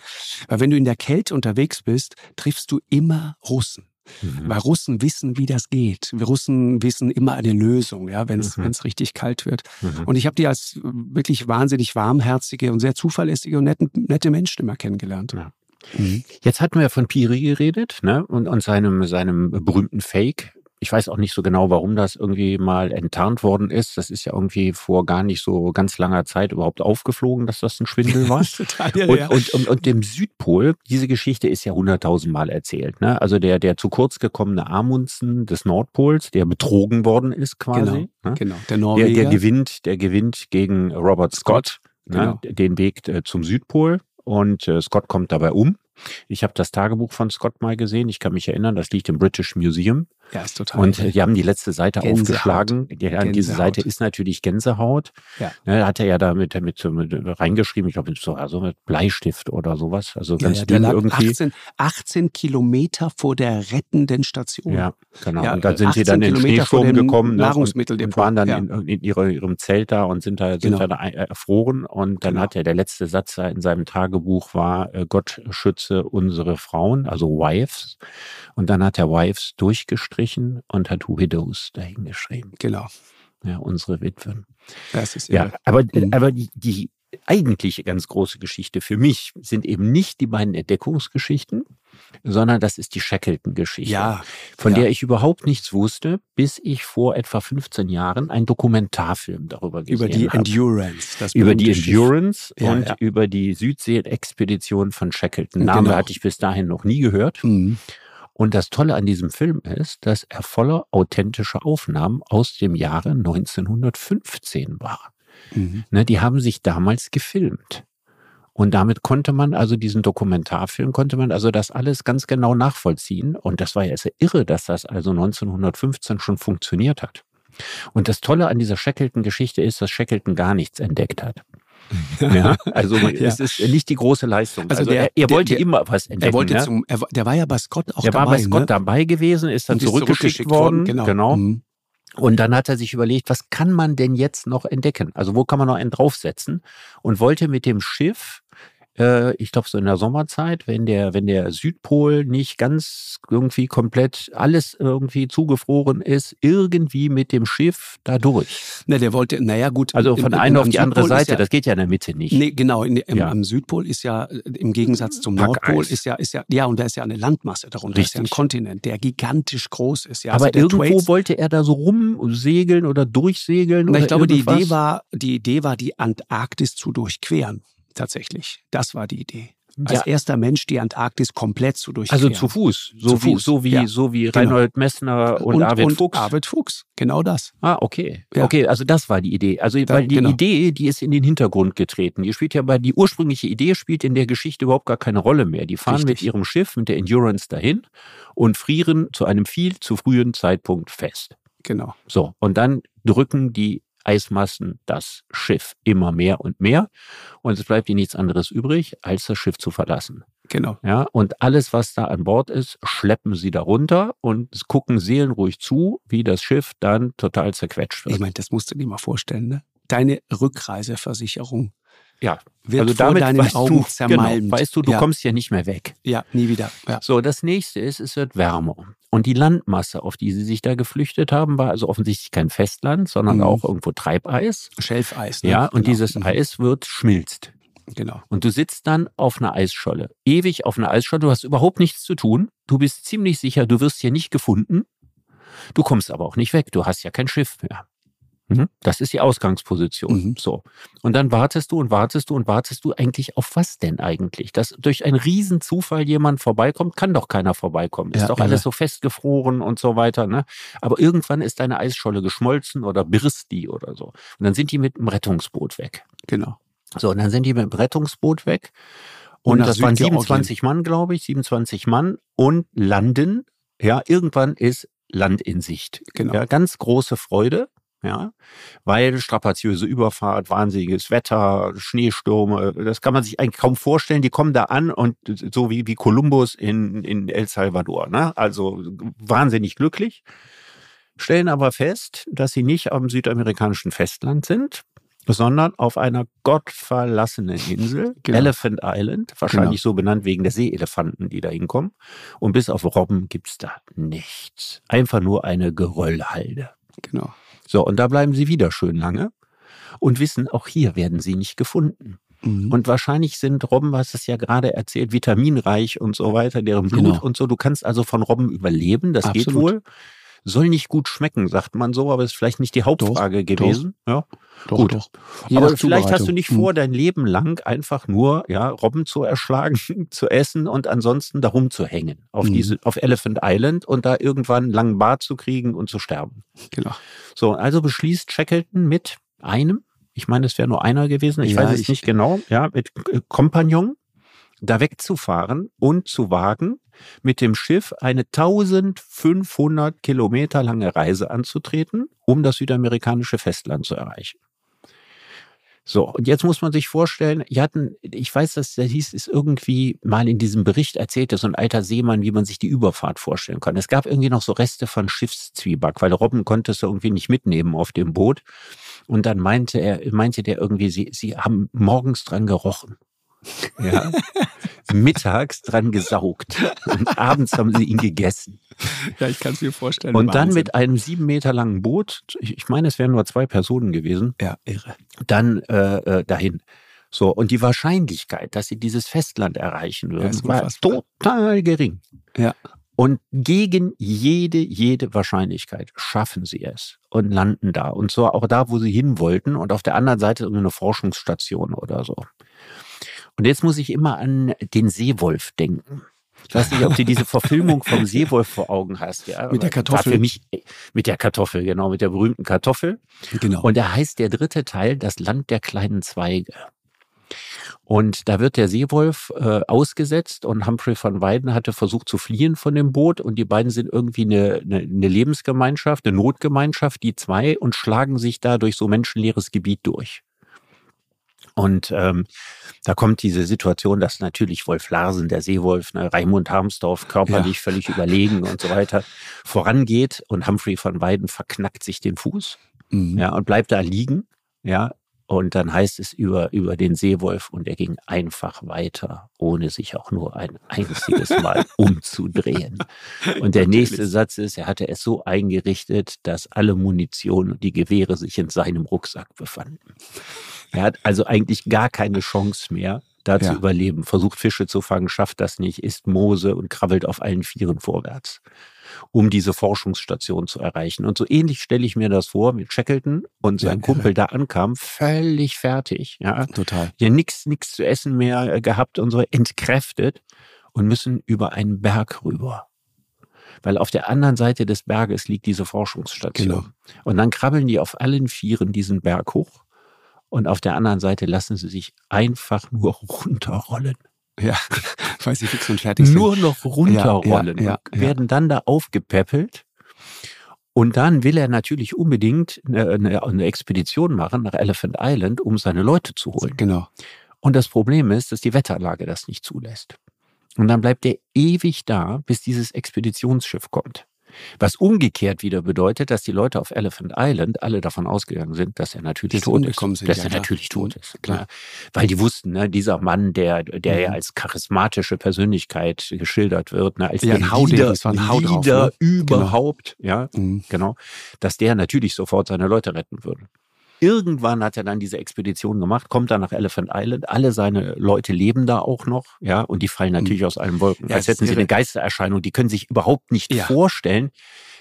Weil wenn du in der Kälte unterwegs bist, triffst du immer Russen. Mhm. Weil Russen wissen, wie das geht. Wir Russen wissen immer eine Lösung, ja, wenn es Mhm. wenn's richtig kalt wird. Mhm. Und ich habe die als äh, wirklich wahnsinnig warmherzige und sehr zuverlässige und nette, nette Menschen immer kennengelernt. Ja. Mhm. Jetzt hatten wir ja von Piri geredet ne? und, und seinem, seinem berühmten Fake. Ich weiß auch nicht so genau, warum das irgendwie mal enttarnt worden ist. Das ist ja irgendwie vor gar nicht so ganz langer Zeit überhaupt aufgeflogen, dass das ein Schwindel war. Total, ja, Und, ja. und, und, und dem Südpol, diese Geschichte ist ja hunderttausendmal erzählt. Ne? Also der, der zu kurz gekommene Amundsen des Nordpols, der betrogen worden ist quasi. Ne? Genau, der Der, Norweger. der gewinnt, der gewinnt gegen Robert Scott, genau. ne, den Weg äh, zum Südpol und äh, Scott kommt dabei um. Ich habe das Tagebuch von Scott mal gesehen. Ich kann mich erinnern, das liegt im British Museum. Ja, ist total. Und äh, die haben die letzte Seite Gänsehaut. aufgeschlagen. Ja, diese Gänsehaut. Seite ist natürlich Gänsehaut. Ja. Ne, da hat er ja da mit, mit, mit reingeschrieben, ich glaube, so also mit Bleistift oder sowas. Also ja, ganz ja, der dünn irgendwie. 18, 18 Kilometer vor der rettenden Station. Ja, genau. Ja, und dann sind sie 18 dann in den Schneesturm gekommen ne, und, waren dann Ja. in, in ihre, ihrem Zelt da und sind da, sind Genau. da äh, erfroren. Und dann Genau. hat er, der letzte Satz in seinem Tagebuch war, äh, Gott schütze unsere Frauen, also Wives. Und dann hat er Wives durchgestrichen und hat Widows dahingeschrieben. Genau. Ja, unsere Witwen. Das ist Ja, irre. aber, Mhm. aber die, die eigentliche ganz große Geschichte für mich sind eben nicht die beiden Entdeckungsgeschichten, sondern das ist die Shackleton-Geschichte, Ja, von ja. der ich überhaupt nichts wusste, bis ich vor etwa 15 Jahren einen Dokumentarfilm darüber gesehen über die habe. Endurance. Das Über die. Endurance Ja, und ja. über die Südsee-Expedition von Shackleton. Name Genau. hatte ich bis dahin noch nie gehört. Mhm. Und das Tolle an diesem Film ist, dass er voller authentischer Aufnahmen aus dem Jahre 1915 war. Mhm. Ne, die haben sich damals gefilmt. Und damit konnte man also diesen Dokumentarfilm, konnte man also das alles ganz genau nachvollziehen. Und das war ja sehr irre, dass das also 1915 schon funktioniert hat. Und das Tolle an dieser Shackleton-Geschichte ist, dass Shackleton gar nichts entdeckt hat. Ja, also es ist nicht die große Leistung. Also Also, der- er, er der- wollte der- immer was entdecken. Er wollte ja. zum, er, war- der war ja bei Scott auch er war dabei. bei Scott ne? dabei gewesen, ist dann ist zurückgeschickt, worden. Genau. genau. Mhm. Und dann hat er sich überlegt, was kann man denn jetzt noch entdecken? Also wo kann man noch einen draufsetzen? Und wollte mit dem Schiff, äh, ich glaube so in der Sommerzeit, wenn der, wenn der Südpol nicht ganz irgendwie komplett alles irgendwie zugefroren ist, irgendwie mit dem Schiff da durch. Ne, der wollte, naja gut. Also von einer auf die andere Südpol ist Seite, Ja, das geht ja in der Mitte nicht. Nee, genau. In, im, Ja. Am Südpol ist ja äh, im Gegensatz zum Packeis. Nordpol ist ja, ist ja, ja, und da ist ja eine Landmasse darunter, ist ja ein Richtig. Kontinent, der gigantisch groß ist. Ja, Aber also irgendwo Thwaites- wollte er da so rumsegeln oder durchsegeln. Na, oder ich glaube, die irgendwas. Idee war, die Idee war, die Antarktis zu durchqueren. Tatsächlich. Das war die Idee. Als Ja. erster Mensch die Antarktis komplett zu durchqueren. Also zu Fuß, so Zu wie Fuß, so wie ja. so wie Genau. Reinhold Messner und, Arvid Fuchs. Arvid Fuchs, genau das. Ah, okay. Ja. Okay, also das war die Idee. Also Da- weil die genau. Idee, die ist in den Hintergrund getreten. Die spielt ja bei die ursprüngliche Idee spielt in der Geschichte überhaupt gar keine Rolle mehr. Die fahren mit Richtig. ihrem Schiff mit der Endurance dahin und frieren zu einem viel zu frühen Zeitpunkt fest. Genau. So, und dann drücken die Eismassen das Schiff immer mehr und mehr und es bleibt ihnen nichts anderes übrig, als das Schiff zu verlassen. Genau. Ja, und alles, was da an Bord ist, schleppen sie da runter und gucken seelenruhig zu, wie das Schiff dann total zerquetscht wird. Ich meine, das musst du dir mal vorstellen, ne? Deine Rückreiseversicherung Ja, wird also damit deinen weißt Augen du. Genau, weißt du, du ja, kommst ja nicht mehr weg. Ja, nie wieder. Ja. So, das nächste ist, es wird wärmer. Und die Landmasse, auf die sie sich da geflüchtet haben, war also offensichtlich kein Festland, sondern Mhm. auch irgendwo Treibeis. Schelfeis. Ne? Ja, und Genau. dieses Mhm. Eis wird schmilzt. Genau. Und du sitzt dann auf einer Eisscholle. Ewig auf einer Eisscholle. Du hast überhaupt nichts zu tun. Du bist ziemlich sicher, du wirst hier nicht gefunden. Du kommst aber auch nicht weg. Du hast ja kein Schiff mehr. Mhm. Das ist die Ausgangsposition. Mhm. So. Und dann wartest du und wartest du und wartest du eigentlich auf was denn eigentlich? Dass durch einen Riesenzufall jemand vorbeikommt, kann doch keiner vorbeikommen. Ist Ja, doch irre. alles so festgefroren und so weiter. Ne? Aber irgendwann ist deine Eisscholle geschmolzen oder birst die oder so. Und dann sind die mit dem Rettungsboot weg. Genau. So, und dann sind die mit dem Rettungsboot weg. Und Und, das waren Südgeorgien. 27 Mann, glaube ich, 27 Mann und landen. Ja, irgendwann ist Land in Sicht. Genau. Ja, ganz große Freude. Ja, weil strapaziöse Überfahrt, wahnsinniges Wetter, Schneestürme, das kann man sich eigentlich kaum vorstellen. Die kommen da an und so wie, wie Kolumbus in, in El Salvador, ne? Also wahnsinnig glücklich. Stellen aber fest, dass sie nicht am südamerikanischen Festland sind, sondern auf einer gottverlassenen Insel, Genau. Elephant Island, wahrscheinlich so benannt wegen der Seeelefanten, die da hinkommen. Und bis auf Robben gibt's da nichts. Einfach nur eine Geröllhalde. Genau. So, und da bleiben sie wieder schön lange und wissen, auch hier werden sie nicht gefunden. Mhm. Und wahrscheinlich sind Robben, was es ja gerade erzählt, vitaminreich und so weiter, deren Blut Genau. und so. Du kannst also von Robben überleben, das geht Absolut. wohl. Soll nicht gut schmecken, sagt man so, aber ist vielleicht nicht die Hauptfrage gewesen. Ja. doch, gut. doch. Je aber vielleicht hast du nicht Mhm. vor, dein Leben lang einfach nur ja, Robben zu erschlagen, zu essen und ansonsten darum zu hängen auf Mhm. diese auf Elephant Island und da irgendwann einen langen Bart zu kriegen und zu sterben. Genau. So, also beschließt Shackleton mit einem, ich meine, es wäre nur einer gewesen, ich Ja, weiß es ich- nicht genau, ja, mit Kompagnon, da wegzufahren und zu wagen, mit dem Schiff eine 1500 Kilometer lange Reise anzutreten, um das südamerikanische Festland zu erreichen. So, und jetzt muss man sich vorstellen, die hatten, ich weiß, dass der hieß, ist irgendwie mal in diesem Bericht erzählte so ein alter Seemann, wie man sich die Überfahrt vorstellen kann. Es gab irgendwie noch so Reste von Schiffszwieback, weil Robben konnte es irgendwie nicht mitnehmen auf dem Boot. Und dann meinte er, meinte der irgendwie, sie, sie haben morgens dran gerochen. Ja. Mittags dran gesaugt. Und abends haben sie ihn gegessen. Ja, ich kann es mir vorstellen. Und dann Wahnsinn. mit einem sieben Meter langen Boot, ich meine, es wären nur zwei Personen gewesen, Ja, irre. dann äh, äh, dahin. So, und die Wahrscheinlichkeit, dass sie dieses Festland erreichen würden, ja, war total gering. Ja. Und gegen jede, jede Wahrscheinlichkeit schaffen sie es und landen da. Und zwar auch da, wo sie hin wollten. Und auf der anderen Seite eine Forschungsstation oder so. Und jetzt muss ich immer an den Seewolf denken. Ich weiß nicht, ob du diese Verfilmung vom Seewolf vor Augen hast. Ja? Mit der Kartoffel. Für mich, mit der Kartoffel, genau, mit der berühmten Kartoffel. Genau. Und da heißt der dritte Teil das Land der kleinen Zweige. Und da wird der Seewolf äh, ausgesetzt und Humphrey von Weiden hatte versucht zu fliehen von dem Boot und die beiden sind irgendwie eine, eine, eine Lebensgemeinschaft, eine Notgemeinschaft, die zwei und schlagen sich da durch so menschenleeres Gebiet durch. Und ähm, da kommt diese Situation, dass natürlich Wolf Larsen, der Seewolf, ne, Raimund Harmsdorf, körperlich ja. völlig überlegen und so weiter, vorangeht und Humphrey von Weiden verknackt sich den Fuß mhm. ja, und bleibt da liegen. Ja, und dann heißt es über, über den Seewolf und er ging einfach weiter, ohne sich auch nur ein einziges Mal umzudrehen. Und der nächste Satz ist, er hatte es so eingerichtet, dass alle Munition und die Gewehre sich in seinem Rucksack befanden. Er hat also eigentlich gar keine Chance mehr, da ja. zu überleben. Versucht Fische zu fangen, schafft das nicht, isst Moose und krabbelt auf allen Vieren vorwärts um diese Forschungsstation zu erreichen. Und so ähnlich stelle ich mir das vor mit Shackleton und sein ja, Kumpel ja. da ankam, völlig fertig, ja. Total. Ja, nichts, nichts zu essen mehr äh, gehabt und so entkräftet und müssen über einen Berg rüber. Weil auf der anderen Seite des Berges liegt diese Forschungsstation. Genau. Und dann krabbeln die auf allen Vieren diesen Berg hoch und auf der anderen Seite lassen sie sich einfach nur runterrollen. Ja, weil sie fix und fertig sind. Nur noch runterrollen ja, ja, ja, werden dann da aufgepäppelt. Und dann will er natürlich unbedingt eine, eine, eine, Expedition machen nach Elephant Island, um seine Leute zu holen. Genau. Und das Problem ist, dass die Wetterlage das nicht zulässt. Und dann bleibt er ewig da, bis dieses Expeditionsschiff kommt. Was umgekehrt wieder bedeutet, dass die Leute auf Elephant Island alle davon ausgegangen sind, dass er natürlich tot ist. Sind, dass ja, er klar. natürlich tot ist. Klar. Weil die wussten, ne, dieser Mann, der, der mhm. ja als charismatische Persönlichkeit geschildert wird, ne, als ja, der Leader, Leader drauf, ne? überhaupt, genau. ja, Mhm. genau, dass der natürlich sofort seine Leute retten würde. Irgendwann hat er dann diese Expedition gemacht, kommt dann nach Elephant Island. Alle seine Leute leben da auch noch, ja, und die fallen Mhm. natürlich aus allen Wolken. Ja, als hätten sie eine Geistererscheinung. Die können sich überhaupt nicht Ja. vorstellen,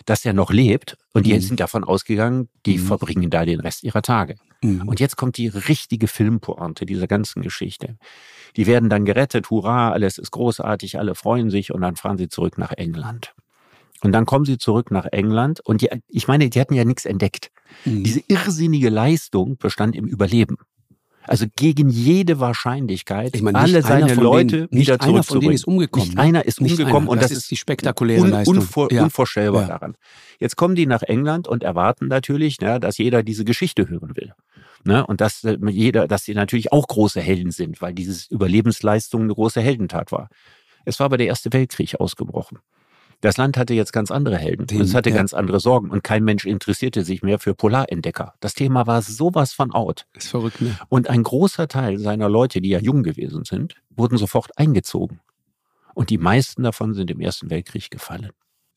dass er noch lebt. Und die Mhm. sind davon ausgegangen, die Mhm. verbringen da den Rest ihrer Tage. Mhm. Und jetzt kommt die richtige Filmpointe dieser ganzen Geschichte. Die werden dann gerettet, hurra, alles ist großartig, alle freuen sich und dann fahren sie zurück nach England. Und dann kommen sie zurück nach England und die, ich meine, die hatten ja nichts entdeckt. Mhm. Diese irrsinnige Leistung bestand im Überleben. Also gegen jede Wahrscheinlichkeit, Ich meine, alle seine Leute denen, wieder nicht einer von denen ist umgekommen. Nicht ne? einer ist Nicht umgekommen einer. und das, ist die spektakuläre un, Leistung. unvor, ja. unvorstellbar Ja. daran. Jetzt kommen die nach England und erwarten natürlich, ne, dass jeder diese Geschichte hören will. Ne, und dass äh, jeder, dass sie natürlich auch große Helden sind, weil dieses Überlebensleistung eine große Heldentat war. Es war aber der Erste Weltkrieg ausgebrochen. Das Land hatte jetzt ganz andere Helden. Den- es hatte ja. ganz andere Sorgen und kein Mensch interessierte sich mehr für Polarentdecker. Das Thema war sowas von out. Ist verrückt, ne? Und ein großer Teil seiner Leute, die ja jung gewesen sind, wurden sofort eingezogen. Und die meisten davon sind im Ersten Weltkrieg gefallen.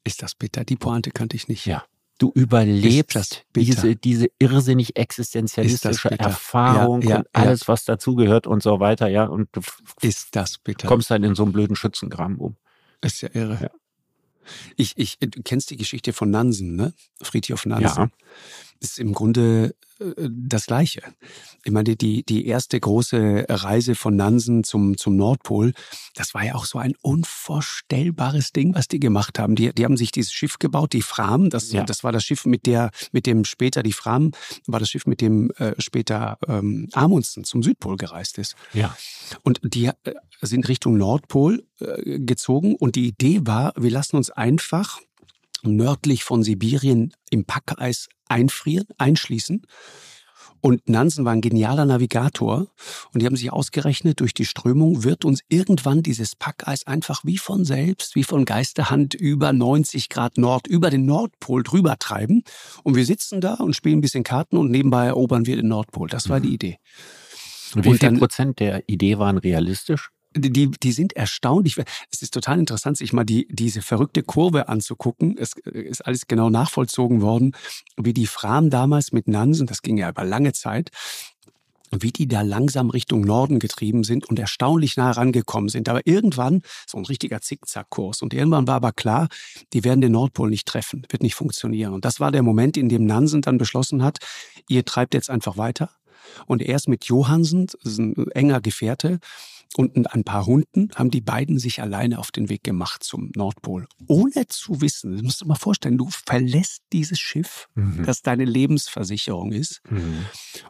Ist das bitter? Die Pointe kannte ich nicht. Ja. Du überlebst diese, diese irrsinnig existenzialistische? Erfahrung Ja, ja, und alles, was dazugehört und so weiter, ja. Und du Ist das bitter? kommst dann in so einen blöden Schützengraben um. Ist ja irre. Ja. Ich, ich, du kennst die Geschichte von Nansen, ne? Friedhof Nansen. Ja. Ist im Grunde das Gleiche. Ich meine, die, die erste große Reise von Nansen zum, zum Nordpol, das war ja auch so ein unvorstellbares Ding, was die gemacht haben. Die, die haben sich dieses Schiff gebaut, die Fram, das, Ja. das war das Schiff, mit der, mit dem später die Fram, war das Schiff, mit dem äh, später ähm, Amundsen zum Südpol gereist ist. Ja. Und die äh, sind Richtung Nordpol äh, gezogen und die Idee war, wir lassen uns einfach nördlich von Sibirien im Packeis einfrieren, einschließen. Und Nansen war ein genialer Navigator und die haben sich ausgerechnet, durch die Strömung wird uns irgendwann dieses Packeis einfach wie von selbst, wie von Geisterhand über 90 Grad Nord, über den Nordpol drüber treiben. Und wir sitzen da und spielen ein bisschen Karten und nebenbei erobern wir den Nordpol. Das war die Idee. Und wie Und viel dann- Prozent der Idee waren realistisch? Die, die sind erstaunlich. Es ist total interessant, sich mal die, diese verrückte Kurve anzugucken. Es ist alles genau nachvollzogen worden, wie die Fram damals mit Nansen, das ging ja über lange Zeit, wie die da langsam Richtung Norden getrieben sind und erstaunlich nah rangekommen sind. Aber irgendwann, so ein richtiger Zickzackkurs. Und irgendwann war aber klar, die werden den Nordpol nicht treffen, wird nicht funktionieren. Und das war der Moment, in dem Nansen dann beschlossen hat, ihr treibt jetzt einfach weiter. Und erst mit Johansen, das ist ein enger Gefährte, und ein paar Hunden haben die beiden sich alleine auf den Weg gemacht zum Nordpol. Ohne zu wissen, das musst du dir mal vorstellen, du verlässt dieses Schiff, mhm. das deine Lebensversicherung ist. Mhm.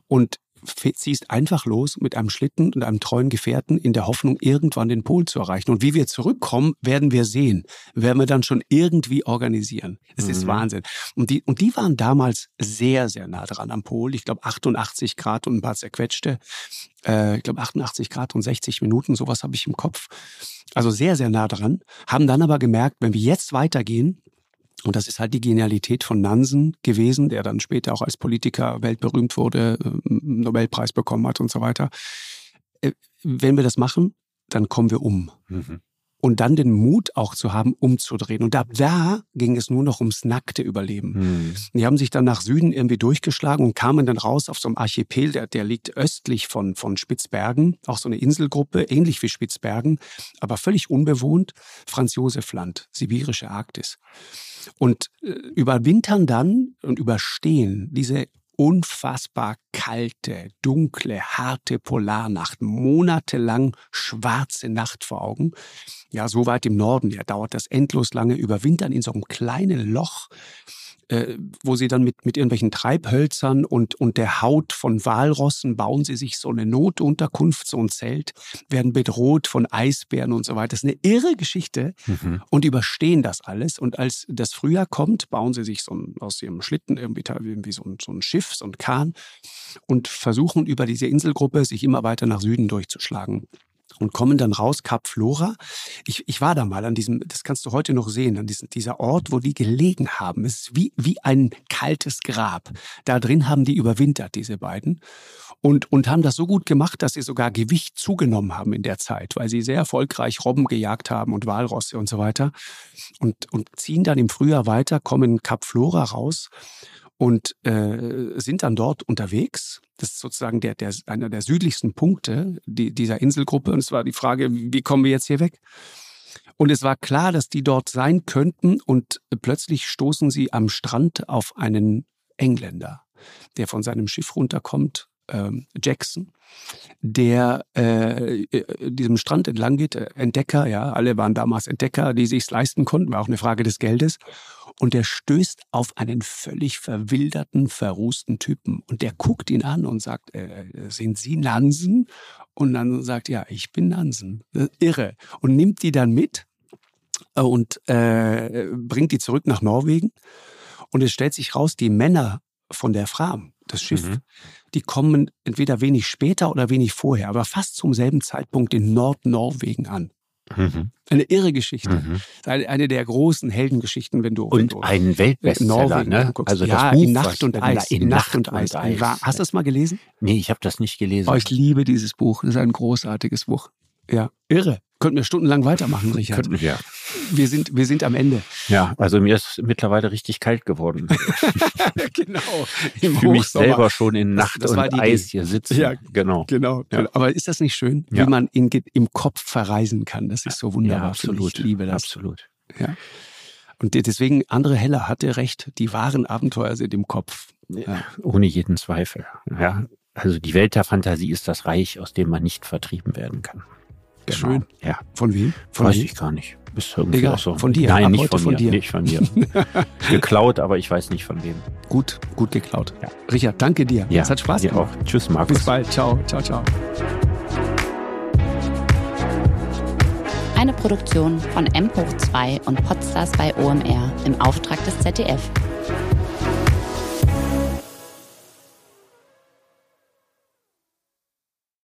Und ziehst einfach los mit einem Schlitten und einem treuen Gefährten in der Hoffnung, irgendwann den Pol zu erreichen. Und wie wir zurückkommen, werden wir sehen. Werden wir dann schon irgendwie organisieren. Es mhm. ist Wahnsinn. Und die, und die waren damals sehr, sehr nah dran am Pol. Ich glaube 88 Grad und ein paar zerquetschte. Äh, ich glaube 88 Grad und 60 Minuten, sowas habe ich im Kopf. Also sehr, sehr nah dran. Haben dann aber gemerkt, wenn wir jetzt weitergehen, und das ist halt die Genialität von Nansen gewesen, der dann später auch als Politiker weltberühmt wurde, äh, Nobelpreis bekommen hat und so weiter. Äh, wenn wir das machen, dann kommen wir um. Mhm. Und dann den Mut auch zu haben, umzudrehen. Und ab da ging es nur noch ums nackte Überleben. Mhm. Die haben sich dann nach Süden irgendwie durchgeschlagen und kamen dann raus auf so einem Archipel, der, der liegt östlich von, von Spitzbergen, auch so eine Inselgruppe, ähnlich wie Spitzbergen, aber völlig unbewohnt, Franz Josef Land, sibirische Arktis und äh, überwintern dann und überstehen diese unfassbar kalte, dunkle, harte Polarnacht, monatelang schwarze Nacht vor Augen. Ja, so weit im Norden, ja, dauert das endlos lange, überwintern in so einem kleinen Loch äh, wo sie dann mit, mit irgendwelchen Treibhölzern und, und der Haut von Walrossen bauen sie sich so eine Notunterkunft, so ein Zelt, werden bedroht von Eisbären und so weiter. Das ist eine irre Geschichte mhm. und überstehen das alles. Und als das Frühjahr kommt, bauen sie sich so ein, aus ihrem Schlitten irgendwie, irgendwie so, ein, so ein Schiff, so ein Kahn und versuchen über diese Inselgruppe sich immer weiter nach Süden durchzuschlagen und kommen dann raus, Cap Flora. Ich, ich war da mal an diesem, das kannst du heute noch sehen, an diesem, dieser Ort, wo die gelegen haben. Es ist wie, wie ein kaltes Grab. Da drin haben die überwintert, diese beiden. Und, und haben das so gut gemacht, dass sie sogar Gewicht zugenommen haben in der Zeit, weil sie sehr erfolgreich Robben gejagt haben und Walrosse und so weiter. Und, und ziehen dann im Frühjahr weiter, kommen Cap Flora raus und äh, sind dann dort unterwegs. Das ist sozusagen der, der, einer der südlichsten Punkte die, dieser Inselgruppe. Und es war die Frage, wie kommen wir jetzt hier weg? Und es war klar, dass die dort sein könnten. Und plötzlich stoßen sie am Strand auf einen Engländer, der von seinem Schiff runterkommt, ähm, Jackson, der äh, äh diesem Strand entlang geht, äh, Entdecker, ja, alle waren damals Entdecker, die sich leisten konnten, war auch eine Frage des Geldes und er stößt auf einen völlig verwilderten, verrußten Typen. Und der guckt ihn an und sagt, äh, sind Sie Nansen? Und dann sagt, ja, ich bin Nansen. Irre. Und nimmt die dann mit äh, und äh, bringt die zurück nach Norwegen. Und es stellt sich raus, die Männer von der Fram, das Schiff, mhm. die kommen entweder wenig später oder wenig vorher, aber fast zum selben Zeitpunkt in Nordnorwegen an. Mhm. Eine irre Geschichte. Mhm. Eine, eine, der großen Heldengeschichten, wenn du. Und wenn du ein Weltbestseller, ne? Also ja, das Buch, in Nacht und Eis. In, Nacht und Eis. Eis. Hast du das mal gelesen? Nee, ich habe das nicht gelesen. Oh, ich liebe dieses Buch. Das ist ein großartiges Buch. Ja, irre. Könnten wir stundenlang weitermachen, Richard. Könnten wir. Wir sind, wir sind am Ende. Ja, also mir ist mittlerweile richtig kalt geworden. genau. Ich fühle mich selber schon in Nacht das, das und Eis hier sitzen. Ja, genau. Genau. Ja. Aber ist das nicht schön, ja. wie man in, im Kopf verreisen kann? Das ist so wunderbar. Ja, absolut. Ich liebe das. Absolut. Ja. Und deswegen, Andre Heller hatte recht, die wahren Abenteuer sind im Kopf. Ja. Ohne jeden Zweifel. Ja. Also die Welt der Fantasie ist das Reich, aus dem man nicht vertrieben werden kann. Genau. Schön. Ja. Von wem? Von weiß ich gar nicht. Bist irgendwie Egal, auch so. Von dir. Nein, nicht von, von, dir. Nicht von dir. geklaut, aber ich weiß nicht von wem. Gut, gut geklaut. Ja. Richard, danke dir. Ja, es hat Spaß gemacht. Auch. Tschüss, Markus. Bis bald. Ciao, ciao, ciao. Eine Produktion von M hoch 2 und Podstars bei OMR im Auftrag des ZDF.